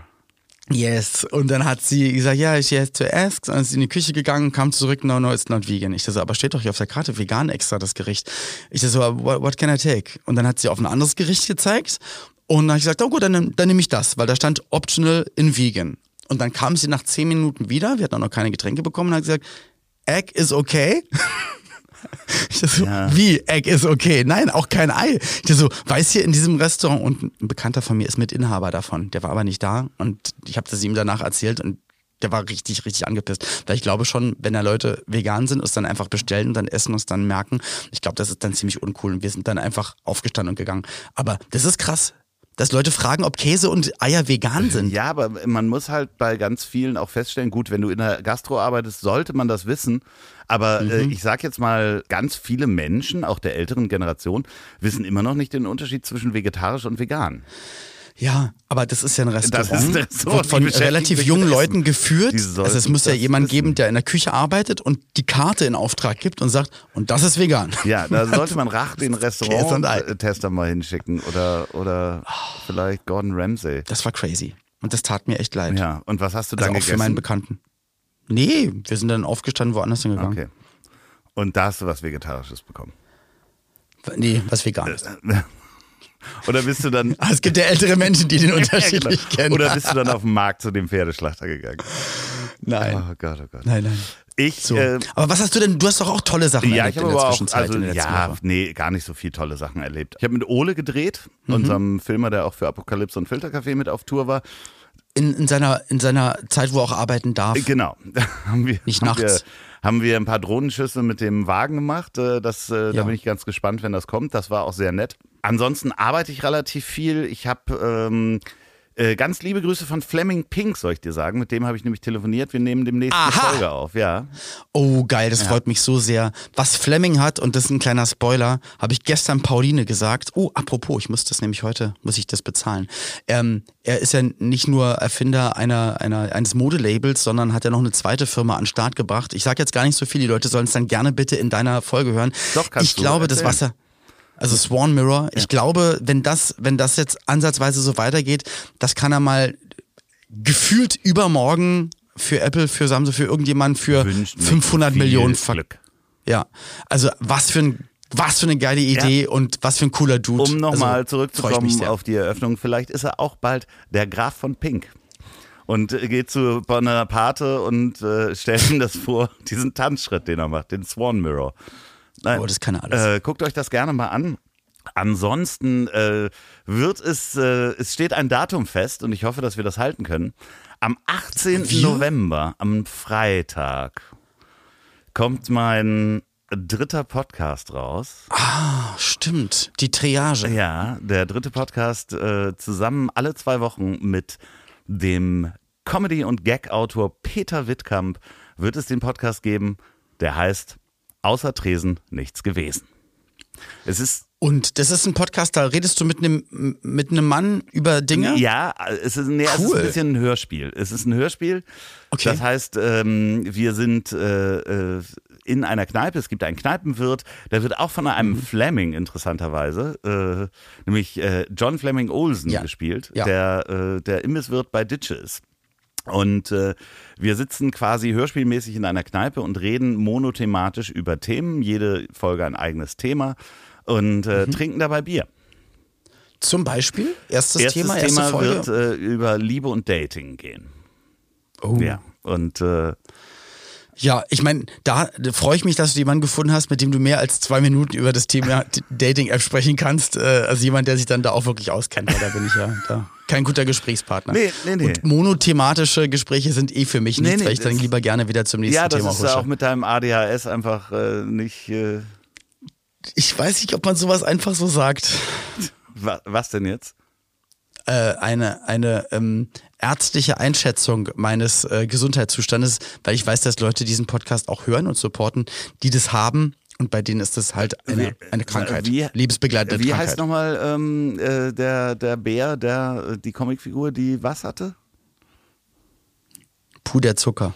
Yes. Und dann hat sie gesagt, ja, she has to ask. Dann ist sie in die Küche gegangen, kam zurück, no, no, it's not vegan. Ich so, aber steht doch hier auf der Karte vegan extra das Gericht. Ich so, what, what can I take? Und dann hat sie auf ein anderes Gericht gezeigt. Und dann habe ich gesagt, oh gut, dann, dann nehme ich das, weil da stand optional in vegan. Und dann kam sie nach zehn Minuten wieder, wir hatten auch noch keine Getränke bekommen, und hat gesagt, Egg is okay. Ich so, Ja. wie, Egg ist okay. Nein, auch kein Ei. Ich dachte so, weiß hier in diesem Restaurant und ein Bekannter von mir ist Mitinhaber davon. Der war aber nicht da und ich habe das ihm danach erzählt und der war richtig, richtig angepisst. Weil ich glaube schon, wenn da Leute vegan sind, es dann einfach bestellen und dann essen und es dann merken, ich glaube, das ist dann ziemlich uncool und wir sind dann einfach aufgestanden und gegangen. Aber das ist krass, dass Leute fragen, ob Käse und Eier vegan sind. Ja, aber man muss halt bei ganz vielen auch feststellen, gut, wenn du in der Gastro arbeitest, sollte man das wissen. Aber äh, Mhm. ich sag jetzt mal, ganz viele Menschen, auch der älteren Generation, wissen immer noch nicht den Unterschied zwischen vegetarisch und vegan. Ja, aber das ist ja ein Restaurant, Das ist ein Restaurant, wird von relativ jungen Leuten geführt. Also es muss ja jemand wissen. geben, der in der Küche arbeitet und die Karte in Auftrag gibt und sagt, und das ist vegan. Ja, da sollte man Rach den. Restaurant-Tester mal hinschicken oder, oder vielleicht Gordon Ramsay. Das war crazy. Und das tat mir echt leid. Ja, und was hast du also dann auch gegessen? für meinen Bekannten. Nee, wir sind dann aufgestanden, woanders hingegangen. Okay. Und da hast du was Vegetarisches bekommen. Nee, was vegan ist. Oder bist du dann. Ah, es gibt ja ältere Menschen, die den Unterschied Ja, nicht genau. kennen. Oder bist du dann auf dem Markt zu dem Pferdeschlachter gegangen? Nein. Oh Gott, oh Gott. Nein, nein. Ich, So. äh, aber was hast du denn? Du hast doch auch tolle Sachen ja, erlebt ich in habe der aber auch, Zwischenzeit. also in der ja, Woche. nee, gar nicht so viel tolle Sachen erlebt. Ich habe mit Ole gedreht, Mhm. unserem Filmer, der auch für Apokalypse und Filtercafé mit auf Tour war. In, in, seiner, in seiner Zeit, wo er auch arbeiten darf. Genau. Da haben wir, Nicht haben nachts. Wir, haben wir ein paar Drohnenschüsse mit dem Wagen gemacht. Äh, Das, äh, Da Ja. bin ich ganz gespannt, wenn das kommt. Das war auch sehr nett. Ansonsten arbeite ich relativ viel. Ich habe ähm, äh, ganz liebe Grüße von Fleming Pink, soll ich dir sagen. Mit dem habe ich nämlich telefoniert. Wir nehmen demnächst eine Aha. Folge auf. Ja. Oh, geil, das freut mich so sehr. Was Fleming hat, und das ist ein kleiner Spoiler, habe ich gestern Pauline gesagt. Oh, apropos, ich muss das nämlich heute, muss ich das bezahlen. Ähm, er ist ja nicht nur Erfinder einer, einer, eines Modelabels, sondern hat ja noch eine zweite Firma an den Start gebracht. Ich sage jetzt gar nicht so viel, die Leute sollen es dann gerne bitte in deiner Folge hören. Doch, kannst ich du glaube, das erzählen. Wasser. Also Swan Mirror, ich glaube, wenn das, wenn das jetzt ansatzweise so weitergeht, das kann er mal gefühlt übermorgen für Apple, für Samsung, für irgendjemanden für Wünscht mir 500 viel Millionen Glück. Ja, also was für ein was für eine geile Idee und was für ein cooler Dude. Um nochmal also, zurückzukommen auf die Eröffnung, vielleicht ist er auch bald der Graf von Pink. Und äh, geht zu Bonaparte und äh, stellt ihm das vor, diesen Tanzschritt, den er macht, den Swan Mirror. Nein, Oh, das kann alles. Äh, guckt euch das gerne mal an. Ansonsten äh, wird es, äh, es steht ein Datum fest und ich hoffe, dass wir das halten können. Am 18. Wir? November, am Freitag, kommt mein dritter Podcast raus. Stimmt, die Triage. Ja, der dritte Podcast äh, zusammen alle zwei Wochen mit dem Comedy- und Gag-Autor Peter Wittkamp wird es den Podcast geben, der heißt Außer Tresen nichts gewesen. Es ist Und das ist ein Podcast, da redest du mit einem mit einem Mann über Dinge. Ja, es ist, nee, es ist Cool. ein bisschen ein Hörspiel. Es ist ein Hörspiel. Okay. Das heißt, ähm, wir sind äh, äh, in einer Kneipe. Es gibt einen Kneipenwirt. Der wird auch von einem Mhm. Fleming interessanterweise, äh, nämlich äh, John Fleming Olsen Ja. gespielt, Ja. der äh, der Imbisswirt bei Ditche ist. Und äh, wir sitzen quasi hörspielmäßig in einer Kneipe und reden monothematisch über Themen. Jede Folge ein eigenes Thema und äh, Mhm. trinken dabei Bier. Zum Beispiel erstes, Erstes Thema, erste Thema Folge. wird äh, über Liebe und Dating gehen. oh. Ja. Und äh, Ja, ich meine, da freue ich mich, dass du jemanden gefunden hast, mit dem du mehr als zwei Minuten über das Thema Dating-App sprechen kannst. Äh, also jemand, der sich dann da auch wirklich auskennt, da bin ich ja da kein guter Gesprächspartner. Nee, nee, nee. Und monothematische Gespräche sind eh für mich Nee, nichts, nee, weil ich dann das- lieber gerne wieder zum nächsten ja, das Thema ist husche. ja auch mit deinem ADHS einfach äh, nicht. Äh, ich weiß nicht, ob man sowas einfach so sagt. wa was denn jetzt? Äh, eine eine ähm, ärztliche Einschätzung meines äh, Gesundheitszustandes, weil ich weiß, dass Leute diesen Podcast auch hören und supporten, die das haben. Und bei denen ist das halt eine, eine Krankheit, Wie, lebensbegleitende wie Krankheit. heißt nochmal ähm, äh, der, der Bär, der äh, die Comicfigur, die was hatte? Der Zucker.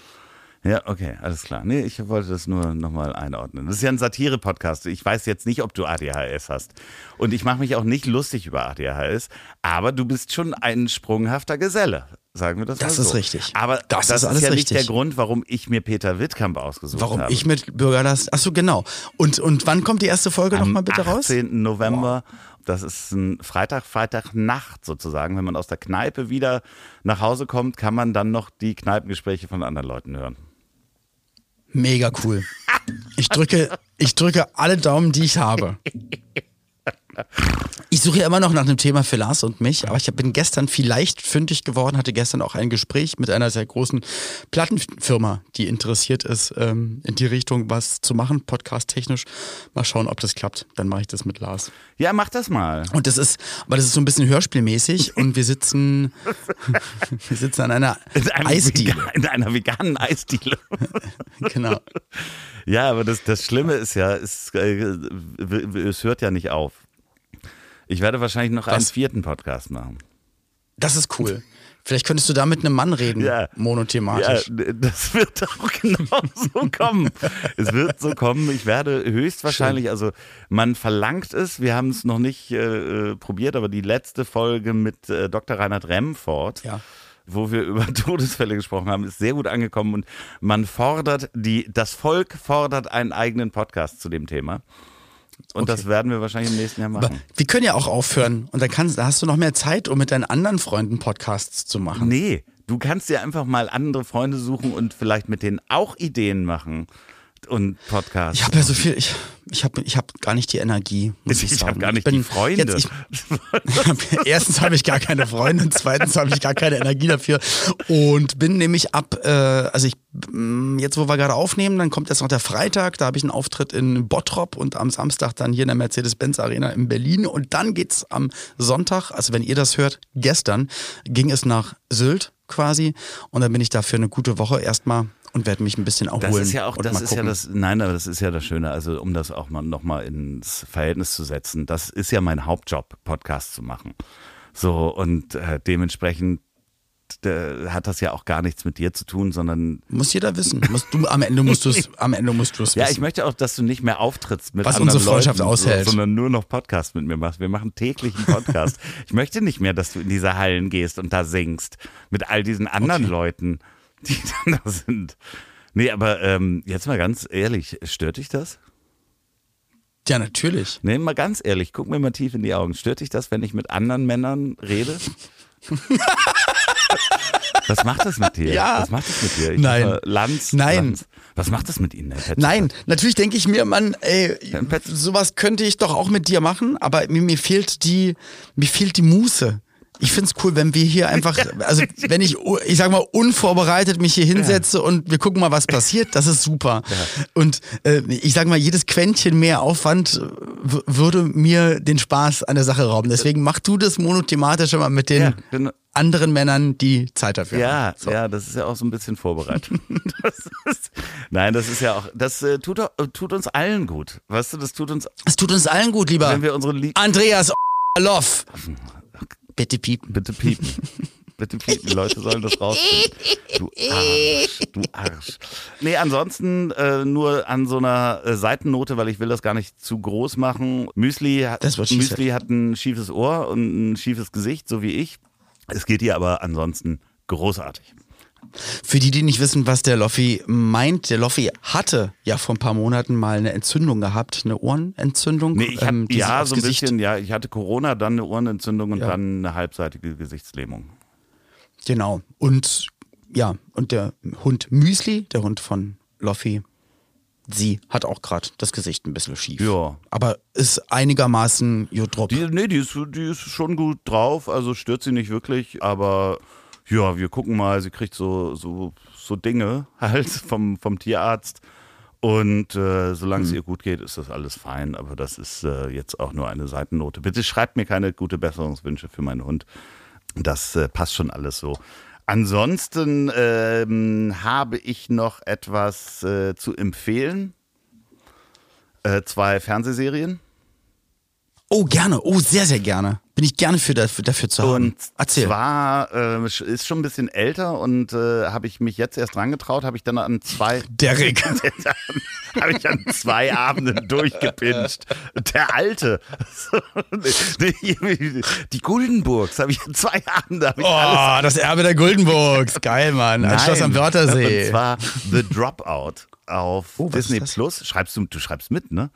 Ja, okay, alles klar. Nee, ich wollte das nur nochmal einordnen. Das ist ja ein Satire-Podcast. Ich weiß jetzt nicht, ob du ADHS hast. Und ich mache mich auch nicht lustig über ADHS, aber du bist schon ein sprunghafter Geselle. Sagen wir das, Das mal ist so. richtig. Aber Das das, ist alles ja nicht richtig. der Grund, warum ich mir Peter Wittkamp ausgesucht Warum habe. ich mit Bürgerlast. Achso, genau. Und, und wann kommt die erste Folge Am nochmal bitte raus? 18. November. Das ist ein Freitag, Freitagnacht sozusagen. Wenn man aus der Kneipe wieder nach Hause kommt, kann man dann noch die Kneipengespräche von anderen Leuten hören. Mega cool. Ich drücke, ich drücke alle Daumen, die ich habe. Ich suche ja immer noch nach einem Thema für Lars und mich, aber ich bin gestern vielleicht fündig geworden, hatte gestern auch ein Gespräch mit einer sehr großen Plattenfirma, die interessiert ist, ähm, in die Richtung was zu machen, podcast-technisch. Mal schauen, ob das klappt. Dann mache ich das mit Lars. Ja, mach das mal. Und das ist, aber das ist so ein bisschen hörspielmäßig und wir sitzen, wir sitzen an einer Eisdiele. Vegan- in einer veganen Eisdiele. Genau. Ja, aber das, das Schlimme ist ja, es, äh, es hört ja nicht auf. Ich werde wahrscheinlich noch einen Was? vierten Podcast machen. Das ist cool. Vielleicht könntest du da mit einem Mann reden, Ja. monothematisch. Ja, das wird auch genau so kommen. Es wird so kommen. Ich werde höchstwahrscheinlich, also man verlangt es, wir haben es noch nicht äh, äh, probiert, aber die letzte Folge mit äh, Dr. Reinhard Remford, Ja. wo wir über Todesfälle gesprochen haben, ist sehr gut angekommen und man fordert, die, das Volk fordert einen eigenen Podcast zu dem Thema. Und das werden wir wahrscheinlich im nächsten Jahr Aber machen. wir können ja auch aufhören und dann kannst, da hast du noch mehr Zeit, um mit deinen anderen Freunden Podcasts zu machen. Nee, du kannst dir einfach mal andere Freunde suchen und vielleicht mit denen auch Ideen machen und Podcasts. Ich habe ja so viel, ich, ich habe ich hab gar nicht die Energie. Muss ich Ich habe gar nicht bin die Freunde. Jetzt, ich, erstens habe ich gar keine Freunde und zweitens habe ich gar keine Energie dafür und bin nämlich ab, äh, also ich, mm, jetzt wo wir gerade aufnehmen, dann kommt jetzt noch der Freitag, da habe ich einen Auftritt in Bottrop und am Samstag dann hier in der Mercedes-Benz Arena in Berlin und dann geht's am Sonntag, also wenn ihr das hört, gestern ging es nach Sylt quasi und dann bin ich da für eine gute Woche erstmal und werde mich ein bisschen erholen. das ist ja auch, das ist ja das, nein, aber das ist ja das Schöne, also um das auch mal nochmal ins Verhältnis zu setzen, das ist ja mein Hauptjob, Podcast zu machen. So, und äh, dementsprechend äh, hat das ja auch gar nichts mit dir zu tun, sondern Muss jeder wissen. Musst du, am Ende musst du es, am Ende musst du es Ja, ich möchte auch, dass du nicht mehr auftrittst mit Was anderen unsere Freundschaft Leuten, aushält. So, sondern nur noch Podcast mit mir machst. Wir machen täglich einen Podcast. ich möchte nicht mehr, dass du in diese Hallen gehst und da singst mit all diesen anderen Leuten, die dann da sind. Nee, aber ähm, jetzt mal ganz ehrlich, stört dich das? ja, natürlich. Nee, mal ganz ehrlich, guck mir mal tief in die Augen. Stört dich das, wenn ich mit anderen Männern rede? Was macht das mit dir? Ja. Was macht das mit dir? Ich Nein. hoffe, Lanz, Nein. Lanz. Was macht das mit Ihnen? Herr? Nein, natürlich denke ich mir, Mann, ey, sowas könnte ich doch auch mit dir machen, aber mir, mir fehlt die, mir fehlt die Muße. Ich find's cool, wenn wir hier einfach, also wenn ich, ich sag mal, unvorbereitet mich hier hinsetze und wir gucken mal, was passiert, das ist super. Und äh, ich sag mal, jedes Quäntchen mehr Aufwand würde mir den Spaß an der Sache rauben. Deswegen mach du das monothematische mal mit den Ja, genau. anderen Männern, die Zeit dafür Ja, haben. So. ja, das ist ja auch so ein bisschen vorbereitet. das ist, nein, das ist ja auch, das äh, tut, tut uns allen gut. Weißt du, das tut uns, Es tut uns allen gut, lieber wenn wir unsere Lie Andreas Loff. Bitte piepen. Bitte piepen. Bitte piepen, die Leute sollen das rausfinden. Du Arsch, du Arsch. Nee, ansonsten äh, nur an so einer äh, Seitennote, weil ich will das gar nicht zu groß machen. Müsli, hat- Müsli hat ein schiefes Ohr und ein schiefes Gesicht, so wie ich. Es geht ihr aber ansonsten großartig. Für die, die nicht wissen, was der Loffi meint, der Loffi hatte ja vor ein paar Monaten mal eine Entzündung gehabt, eine Ohrenentzündung. Nee, ich hab, ähm, ja, so ein Gesicht- bisschen, ja, ich hatte Corona, dann eine Ohrenentzündung und Ja. dann eine halbseitige Gesichtslähmung. Genau. Und ja, und der Hund Müsli, der Hund von Loffi, sie hat auch gerade das Gesicht ein bisschen schief. Ja. Aber ist einigermaßen Jodrop. Die, nee, die ist, die ist schon gut drauf, also stört sie nicht wirklich, aber ja, wir gucken mal, sie kriegt so, so, so Dinge halt vom, vom Tierarzt. Und äh, solange es ihr gut geht, ist das alles fein. Aber das ist äh, jetzt auch nur eine Seitennote. Bitte schreibt mir keine gute Besserungswünsche für meinen Hund. Das äh, passt schon alles so. Ansonsten ähm, habe ich noch etwas äh, zu empfehlen. Äh, zwei Fernsehserien. Oh, gerne. Oh, sehr, sehr gerne. Bin ich gerne für dafür, dafür zu haben. Und Erzähl. zwar äh, ist schon ein bisschen älter und äh, habe ich mich jetzt erst dran getraut, habe ich dann an zwei Derek. habe ich an zwei Abenden durchgepinscht. Der alte. Die Guldenburgs habe ich an zwei Abende habe ich Oh, das Erbe der Guldenburgs. Geil, Mann. Ein Schloss am. Wörthersee. Und zwar The Dropout auf Oh, Disney? Plus. Schreibst du, du schreibst mit, ne?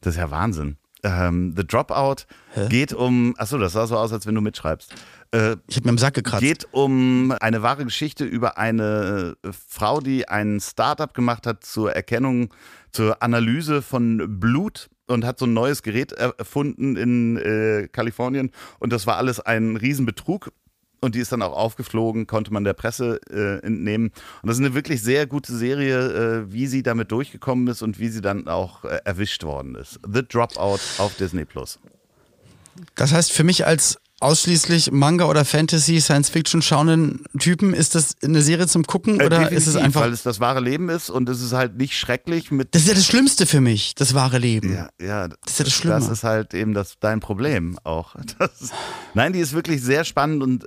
Das ist ja Wahnsinn. Ähm, The Dropout geht um, achso, das sah so aus, als wenn du mitschreibst. Äh, Ich habe mir im Sack gekratzt. geht um eine wahre Geschichte über eine äh, Frau, die ein Startup gemacht hat zur Erkennung, zur Analyse von Blut und hat so ein neues Gerät er- erfunden in äh, Kalifornien und das war alles ein Riesenbetrug. Und die ist dann auch aufgeflogen, konnte man der Presse äh, entnehmen. Und das ist eine wirklich sehr gute Serie, äh, wie sie damit durchgekommen ist und wie sie dann auch äh, erwischt worden ist. The Dropout auf Disney Plus. Das heißt, für mich als ausschließlich Manga oder Fantasy, Science Fiction schauenden Typen? Ist das eine Serie zum Gucken Äh, oder ist es einfach. Weil es das wahre Leben ist und es ist halt nicht schrecklich mit. Das ist ja das Schlimmste für mich, das wahre Leben. Ja, ja, das ist ja das Schlimme. Das ist halt eben das, dein Problem auch. Ist, nein, die ist wirklich sehr spannend und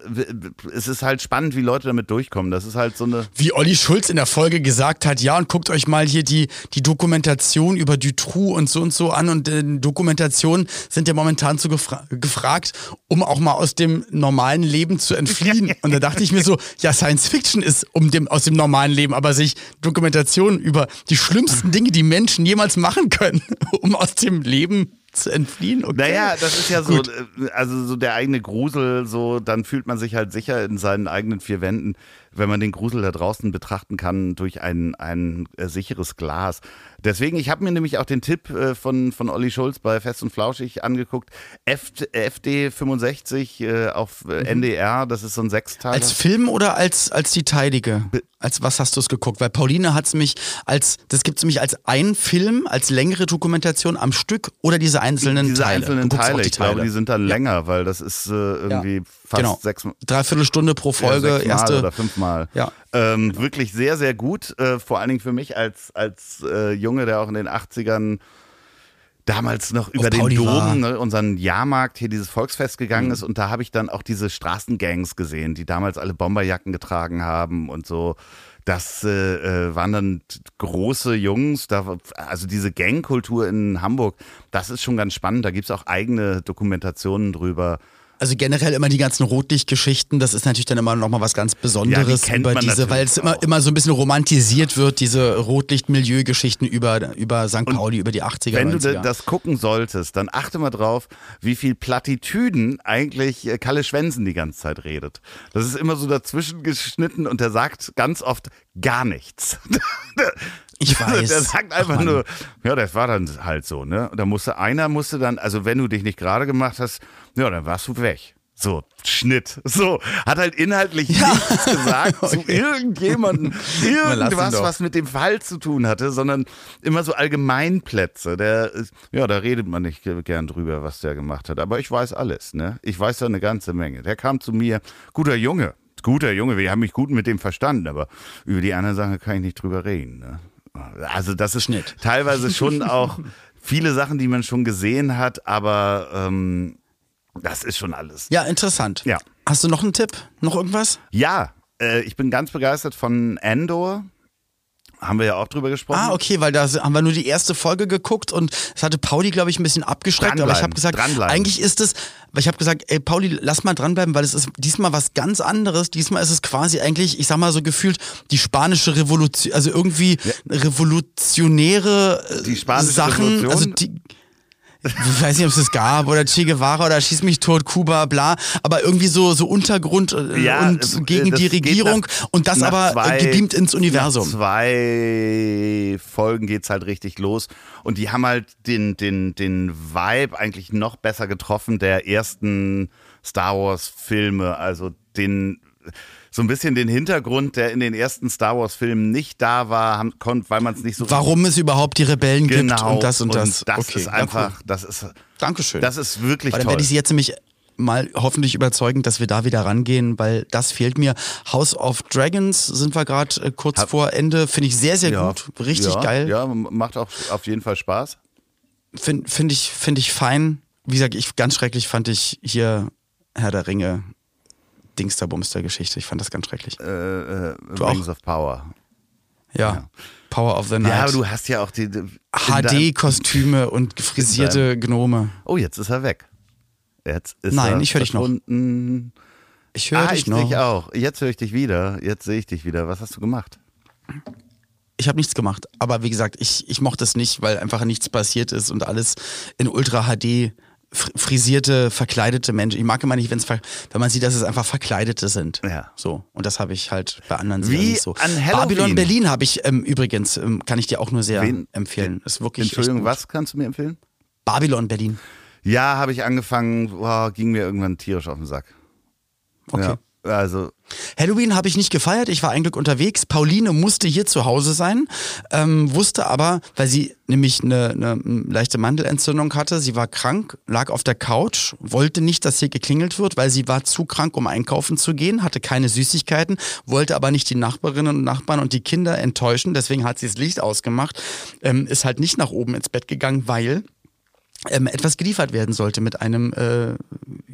es ist halt spannend, wie Leute damit durchkommen. Das ist halt so eine. Wie Olli Schulz in der Folge gesagt hat, ja, und guckt euch mal hier die, die Dokumentation über Dutroux und so und so an. Und äh, Dokumentationen sind ja momentan so gefra gefragt, um auch mal aus dem normalen Leben zu entfliehen. Und da dachte ich mir so, ja, Science Fiction ist um dem, aus dem normalen Leben, aber sich Dokumentationen über die schlimmsten Dinge, die Menschen jemals machen können, um aus dem Leben zu entfliehen. Okay. Naja, das ist ja so, äh, also so der eigene Grusel, so, dann fühlt man sich halt sicher in seinen eigenen vier Wänden, wenn man den Grusel da draußen betrachten kann durch ein, ein äh, sicheres Glas. Deswegen, ich habe mir nämlich auch den Tipp äh, von, von Olli Schulz bei Fest und Flauschig angeguckt. F FD 65 äh, auf äh, NDR, das ist so ein Sechsteil. Als Film oder als, als die Teilige? Als was hast du es geguckt? Weil Pauline hat es mich als, das gibt es nämlich als ein Film, als längere Dokumentation am Stück oder diese einzelnen Diese Teile. einzelnen guckst auch Teile, die ich glaube, die sind dann länger, weil das ist äh, irgendwie fast genau. sechs, Dreiviertel Stunde pro Folge, ja, erste. oder fünfmal. Ja. Ähm, wirklich sehr, sehr gut. Äh, vor allen Dingen für mich als, als äh, Junge, der auch in den 80ern damals noch über den. Dom, ne, unseren Jahrmarkt, hier dieses Volksfest gegangen Mhm. ist. Und da habe ich dann auch diese Straßengangs gesehen, die damals alle Bomberjacken getragen haben und so. Das äh, äh, waren dann große Jungs, da, also diese Gangkultur in Hamburg, das ist schon ganz spannend. Da gibt es auch eigene Dokumentationen drüber. Also generell immer die ganzen Rotlichtgeschichten, das ist natürlich dann immer noch mal was ganz Besonderes kennt über man diese, weil es immer, immer so ein bisschen romantisiert wird, diese Rotlicht-Milieu-Geschichten über, über St. Pauli, über die 80er, Wenn du 90er. da- das gucken solltest, dann achte mal drauf, wie viel Plattitüden eigentlich äh, Kalle Schwensen die ganze Zeit redet. Das ist immer so dazwischen geschnitten und der sagt ganz oft gar nichts. Ich weiß. Der sagt Ach, einfach nur, ja, das war dann halt so, ne? Und da musste einer musste dann, also wenn du dich nicht gerade gemacht hast, ja, dann warst du weg. So, Schnitt. So, hat halt inhaltlich nichts gesagt zu irgendjemandem, irgendwas, was mit dem Fall zu tun hatte, sondern immer so Allgemeinplätze. Der, ja, da redet man nicht gern drüber, was der gemacht hat. Aber ich weiß alles, ne? Ich weiß da eine ganze Menge. Der kam zu mir, guter Junge, guter Junge, wir haben mich gut mit dem verstanden, aber über die anderen Sachen kann ich nicht drüber reden, ne? Also das ist Schnitt. teilweise schon auch viele Sachen, die man schon gesehen hat, aber ähm, das ist schon alles. Ja, interessant. Ja. Hast du noch einen Tipp? Noch irgendwas? Ja, äh, ich bin ganz begeistert von Andor. Haben wir ja auch drüber gesprochen. Ah, okay, weil da haben wir nur die erste Folge geguckt und es hatte Pauli, glaube ich, ein bisschen abgeschreckt. Aber ich habe gesagt, eigentlich ist es, weil ich habe gesagt, ey Pauli, lass mal dranbleiben, weil es ist diesmal was ganz anderes. Diesmal ist es quasi eigentlich, ich sag mal so gefühlt, die spanische Revolution, also irgendwie revolutionäre äh, Die spanische Sachen. Revolution? Also die, ich weiß nicht, ob es das gab oder Che Guevara oder Schieß mich tot, Kuba, bla, aber irgendwie so, so Untergrund äh, Ja, und äh, gegen die Regierung nach- und das aber zwei- äh, gebeamt ins Universum. Nach zwei Folgen geht's halt richtig los. Und die haben halt den, den, den Vibe eigentlich noch besser getroffen der ersten Star Wars-Filme. Also den so ein bisschen den Hintergrund, der in den ersten Star Wars-Filmen nicht da war, haben, konnt, weil man es nicht so Warum es überhaupt die Rebellen gibt genau und das und das. Und das okay, ist einfach, cool. das ist, Dankeschön. das ist wirklich weil dann toll. werde ich sie jetzt nämlich mal hoffentlich überzeugen, dass wir da wieder rangehen, weil das fehlt mir. House of Dragons sind wir gerade äh, kurz Hab- vor Ende, finde ich sehr, sehr ja, gut, richtig ja, geil. Ja, macht auch auf jeden Fall Spaß. Finde find ich, find ich fein. Wie gesagt, ich ganz schrecklich fand ich hier Herr der Ringe, Dingsterbumster Geschichte. Ich fand das ganz schrecklich. Äh, äh, Du auch? Rings of Power. Ja. Power of the Night. Ja, aber du hast ja auch die. die HD-Kostüme und frisierte Gnome. Oh, jetzt ist er weg. Jetzt ist Nein, er ich höre dich noch. Ich höre Ah, dich ich noch. dich auch. Jetzt höre ich dich wieder. Jetzt sehe ich dich wieder. Was hast du gemacht? Ich habe nichts gemacht. Aber wie gesagt, ich, ich mochte es nicht, weil einfach nichts passiert ist und alles in Ultra HD frisierte, verkleidete Menschen. Ich mag immer nicht, wenn's wenn man sieht, dass es einfach Verkleidete sind. Ja. So. Und das habe ich halt bei anderen Wie nicht so. an Halloween. Babylon Berlin habe ich ähm, übrigens, ähm, kann ich dir auch nur sehr Wen? empfehlen. Ist wirklich Entschuldigung, was kannst du mir empfehlen? Babylon Berlin. Ja, habe ich angefangen. Boah, ging mir irgendwann tierisch auf den Sack. Okay. Ja. Also, Halloween habe ich nicht gefeiert, ich war eigentlich unterwegs. Pauline musste hier zu Hause sein, ähm, wusste aber, weil sie nämlich eine, eine leichte Mandelentzündung hatte, sie war krank, lag auf der Couch, wollte nicht, dass hier geklingelt wird, weil sie war zu krank, um einkaufen zu gehen, hatte keine Süßigkeiten, wollte aber nicht die Nachbarinnen und Nachbarn und die Kinder enttäuschen, deswegen hat sie das Licht ausgemacht, ähm, ist halt nicht nach oben ins Bett gegangen, weil ähm, etwas geliefert werden sollte mit einem äh,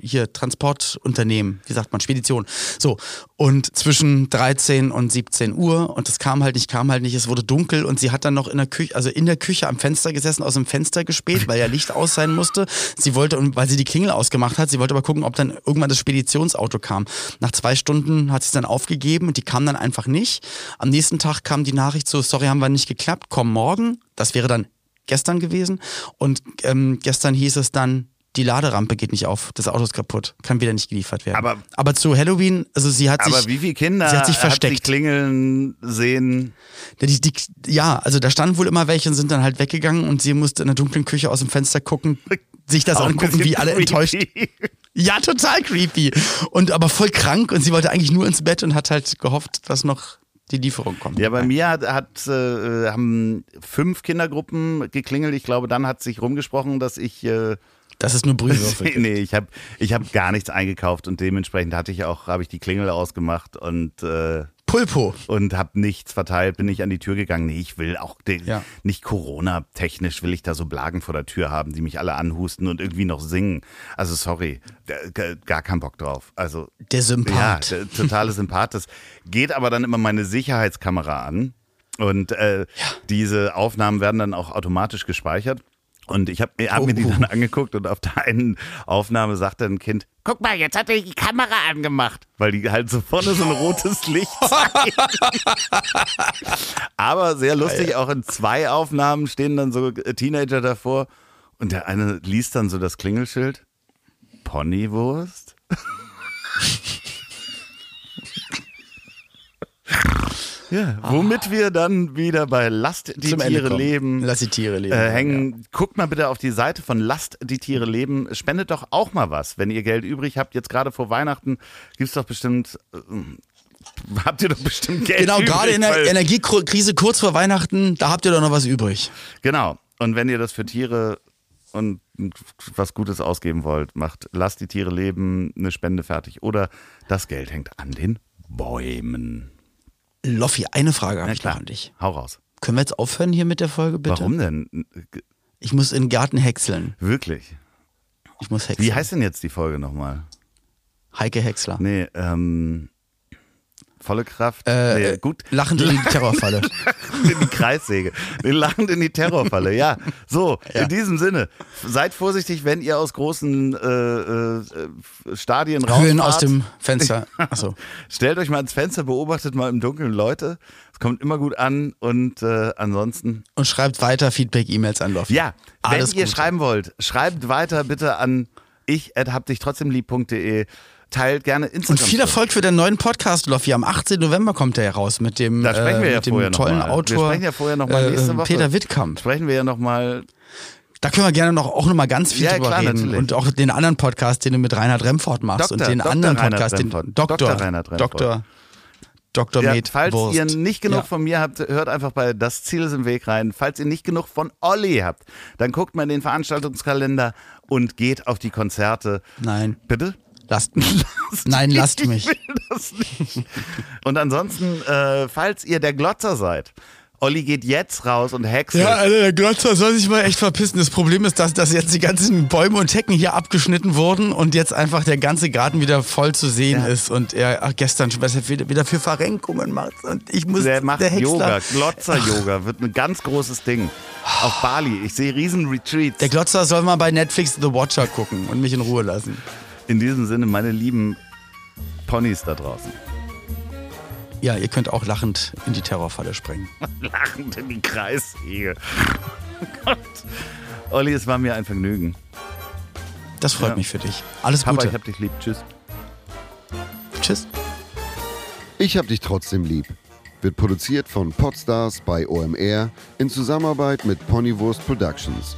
hier Transportunternehmen, wie sagt man, Spedition. So, und zwischen 13 und 17 Uhr und es kam halt nicht, kam halt nicht, es wurde dunkel und sie hat dann noch in der Küche, also in der Küche am Fenster gesessen, aus dem Fenster gespäht, weil ja Licht aus sein musste. Sie wollte, und weil sie die Klingel ausgemacht hat, sie wollte aber gucken, ob dann irgendwann das Speditionsauto kam. Nach zwei Stunden hat sie es dann aufgegeben und die kam dann einfach nicht. Am nächsten Tag kam die Nachricht so, sorry, haben wir nicht geklappt, komm morgen. Das wäre dann gestern gewesen. Und ähm, gestern hieß es dann, die Laderampe geht nicht auf, das Auto ist kaputt, kann wieder nicht geliefert werden. Aber, aber zu Halloween, also sie hat aber sich. wie viele Kinder sie hat sich versteckt. Hat klingeln sehen? Die, die, ja, also da standen wohl immer welche und sind dann halt weggegangen und sie musste in der dunklen Küche aus dem Fenster gucken, sich das Auch angucken, wie alle enttäuscht. creepy. Ja, total creepy. Und aber voll krank und sie wollte eigentlich nur ins Bett und hat halt gehofft, dass noch die Lieferung kommt. Ja, bei mir hat, hat äh, haben fünf Kindergruppen geklingelt. Ich glaube, dann hat sich rumgesprochen, dass ich äh, Das ist nur Brühwürfel. nee, ich habe ich hab gar nichts eingekauft und dementsprechend hatte ich auch habe ich die Klingel ausgemacht und äh, Pulpo. und habe nichts verteilt, bin nicht an die Tür gegangen. Nee, ich will auch de- Ja. nicht Corona-technisch will ich da so Blagen vor der Tür haben, die mich alle anhusten und irgendwie noch singen. Also sorry, gar keinen Bock drauf. Also Der Sympath. ja, totale Sympath. Das geht aber dann immer meine Sicherheitskamera an und äh, diese Aufnahmen werden dann auch automatisch gespeichert. Und ich habe hab mir die Oh. dann angeguckt und auf der einen Aufnahme sagte ein Kind, guck mal, jetzt hat er die Kamera angemacht, weil die halt so vorne so ein rotes Licht zeigt. Aber sehr lustig, auch in zwei Aufnahmen stehen dann so Teenager davor und der eine liest dann so das Klingelschild. Ponywurst? Ja, womit wir dann wieder bei Lasst die Zum Tiere leben Lass die Tiere leben. äh, hängen. Guckt mal bitte auf die Seite von Lasst die Tiere leben. Spendet doch auch mal was, wenn ihr Geld übrig habt. Jetzt gerade vor Weihnachten gibt's doch bestimmt. Äh, habt ihr doch bestimmt Geld Genau, übrig. gerade in der Energiekrise kurz vor Weihnachten, da habt ihr doch noch was übrig. Genau. Und wenn ihr das für Tiere und was Gutes ausgeben wollt, macht Lasst die Tiere leben, eine Spende fertig. Oder das Geld hängt an den Bäumen. Loffi, eine Frage habe ich klar. noch an dich. Hau raus. Können wir jetzt aufhören hier mit der Folge, bitte? Warum denn? Ich muss in den Garten häckseln. Wirklich? Ich muss häckseln. Wie heißt denn jetzt die Folge nochmal? Heike Häcksler. Nee, ähm. Volle Kraft. Äh, nee, gut. Lachend in die Terrorfalle. in die Kreissäge. Lachend in die Terrorfalle. Ja, so, Ja. in diesem Sinne. Seid vorsichtig, wenn ihr aus großen äh, äh, Stadien rausfahrt. Höhen aus dem Fenster. Achso. Stellt euch mal ins Fenster, beobachtet mal im Dunkeln Leute. Es kommt immer gut an und äh, ansonsten. Und schreibt weiter Feedback-E-Mails an Loffi. Ja, Alles wenn ihr Gute. schreiben wollt, schreibt weiter bitte an ich hab dich trotzdem lieb.de. Teilt gerne Und Instagram. viel Erfolg für den neuen Podcast, Loffi. Am 18. November kommt er raus mit dem, Da sprechen wir äh, ja mit dem vorher noch tollen mal. Wir Autor sprechen ja vorher noch mal äh, nächste Woche. Peter Wittkamp. Sprechen wir ja nochmal. Da können wir gerne noch, auch noch mal ganz viel Ja, drüber klar, reden. natürlich. Und auch den anderen Podcast, den du mit Reinhard Remford machst. Dr. und den Dr. anderen Reinhard Podcast, den Remford. Doktor, Dr. Reinhard Remford. Doktor, Dr. Ja, Med falls Wurst. ihr nicht genug Ja. von mir habt, hört einfach bei Das Ziel ist im Weg rein. Falls ihr nicht genug von Olli habt, dann guckt mal in den Veranstaltungskalender und geht auf die Konzerte. Nein, Bitte? Lasst mich. Nein, lasst mich. Ich will das nicht. Und ansonsten, äh, falls ihr der Glotzer seid, Olli geht jetzt raus und häckselt. Ja, also der Glotzer soll sich mal echt verpissen. Das Problem ist, dass, dass jetzt die ganzen Bäume und Hecken hier abgeschnitten wurden und jetzt einfach der ganze Garten wieder voll zu sehen Ja. ist und er ach, gestern schon was er wieder, für Verrenkungen macht. Und ich muss Der macht Häcksler- Yoga, Glotzer-Yoga, wird ein ganz großes Ding. Auf Bali. Ich sehe riesen Retreats. Der Glotzer soll mal bei Netflix The Watcher gucken und mich in Ruhe lassen. In diesem Sinne, meine lieben Ponys da draußen. Ja, ihr könnt auch lachend in die Terrorfalle springen. Lachend in die Kreissäge. Oh Gott. Olli, es war mir ein Vergnügen. Das freut Ja. mich für dich. Alles Papa, Gute. ich hab dich lieb. Tschüss. Tschüss. Ich hab dich trotzdem lieb. Wird produziert von Podstars bei OMR in Zusammenarbeit mit Ponywurst Productions.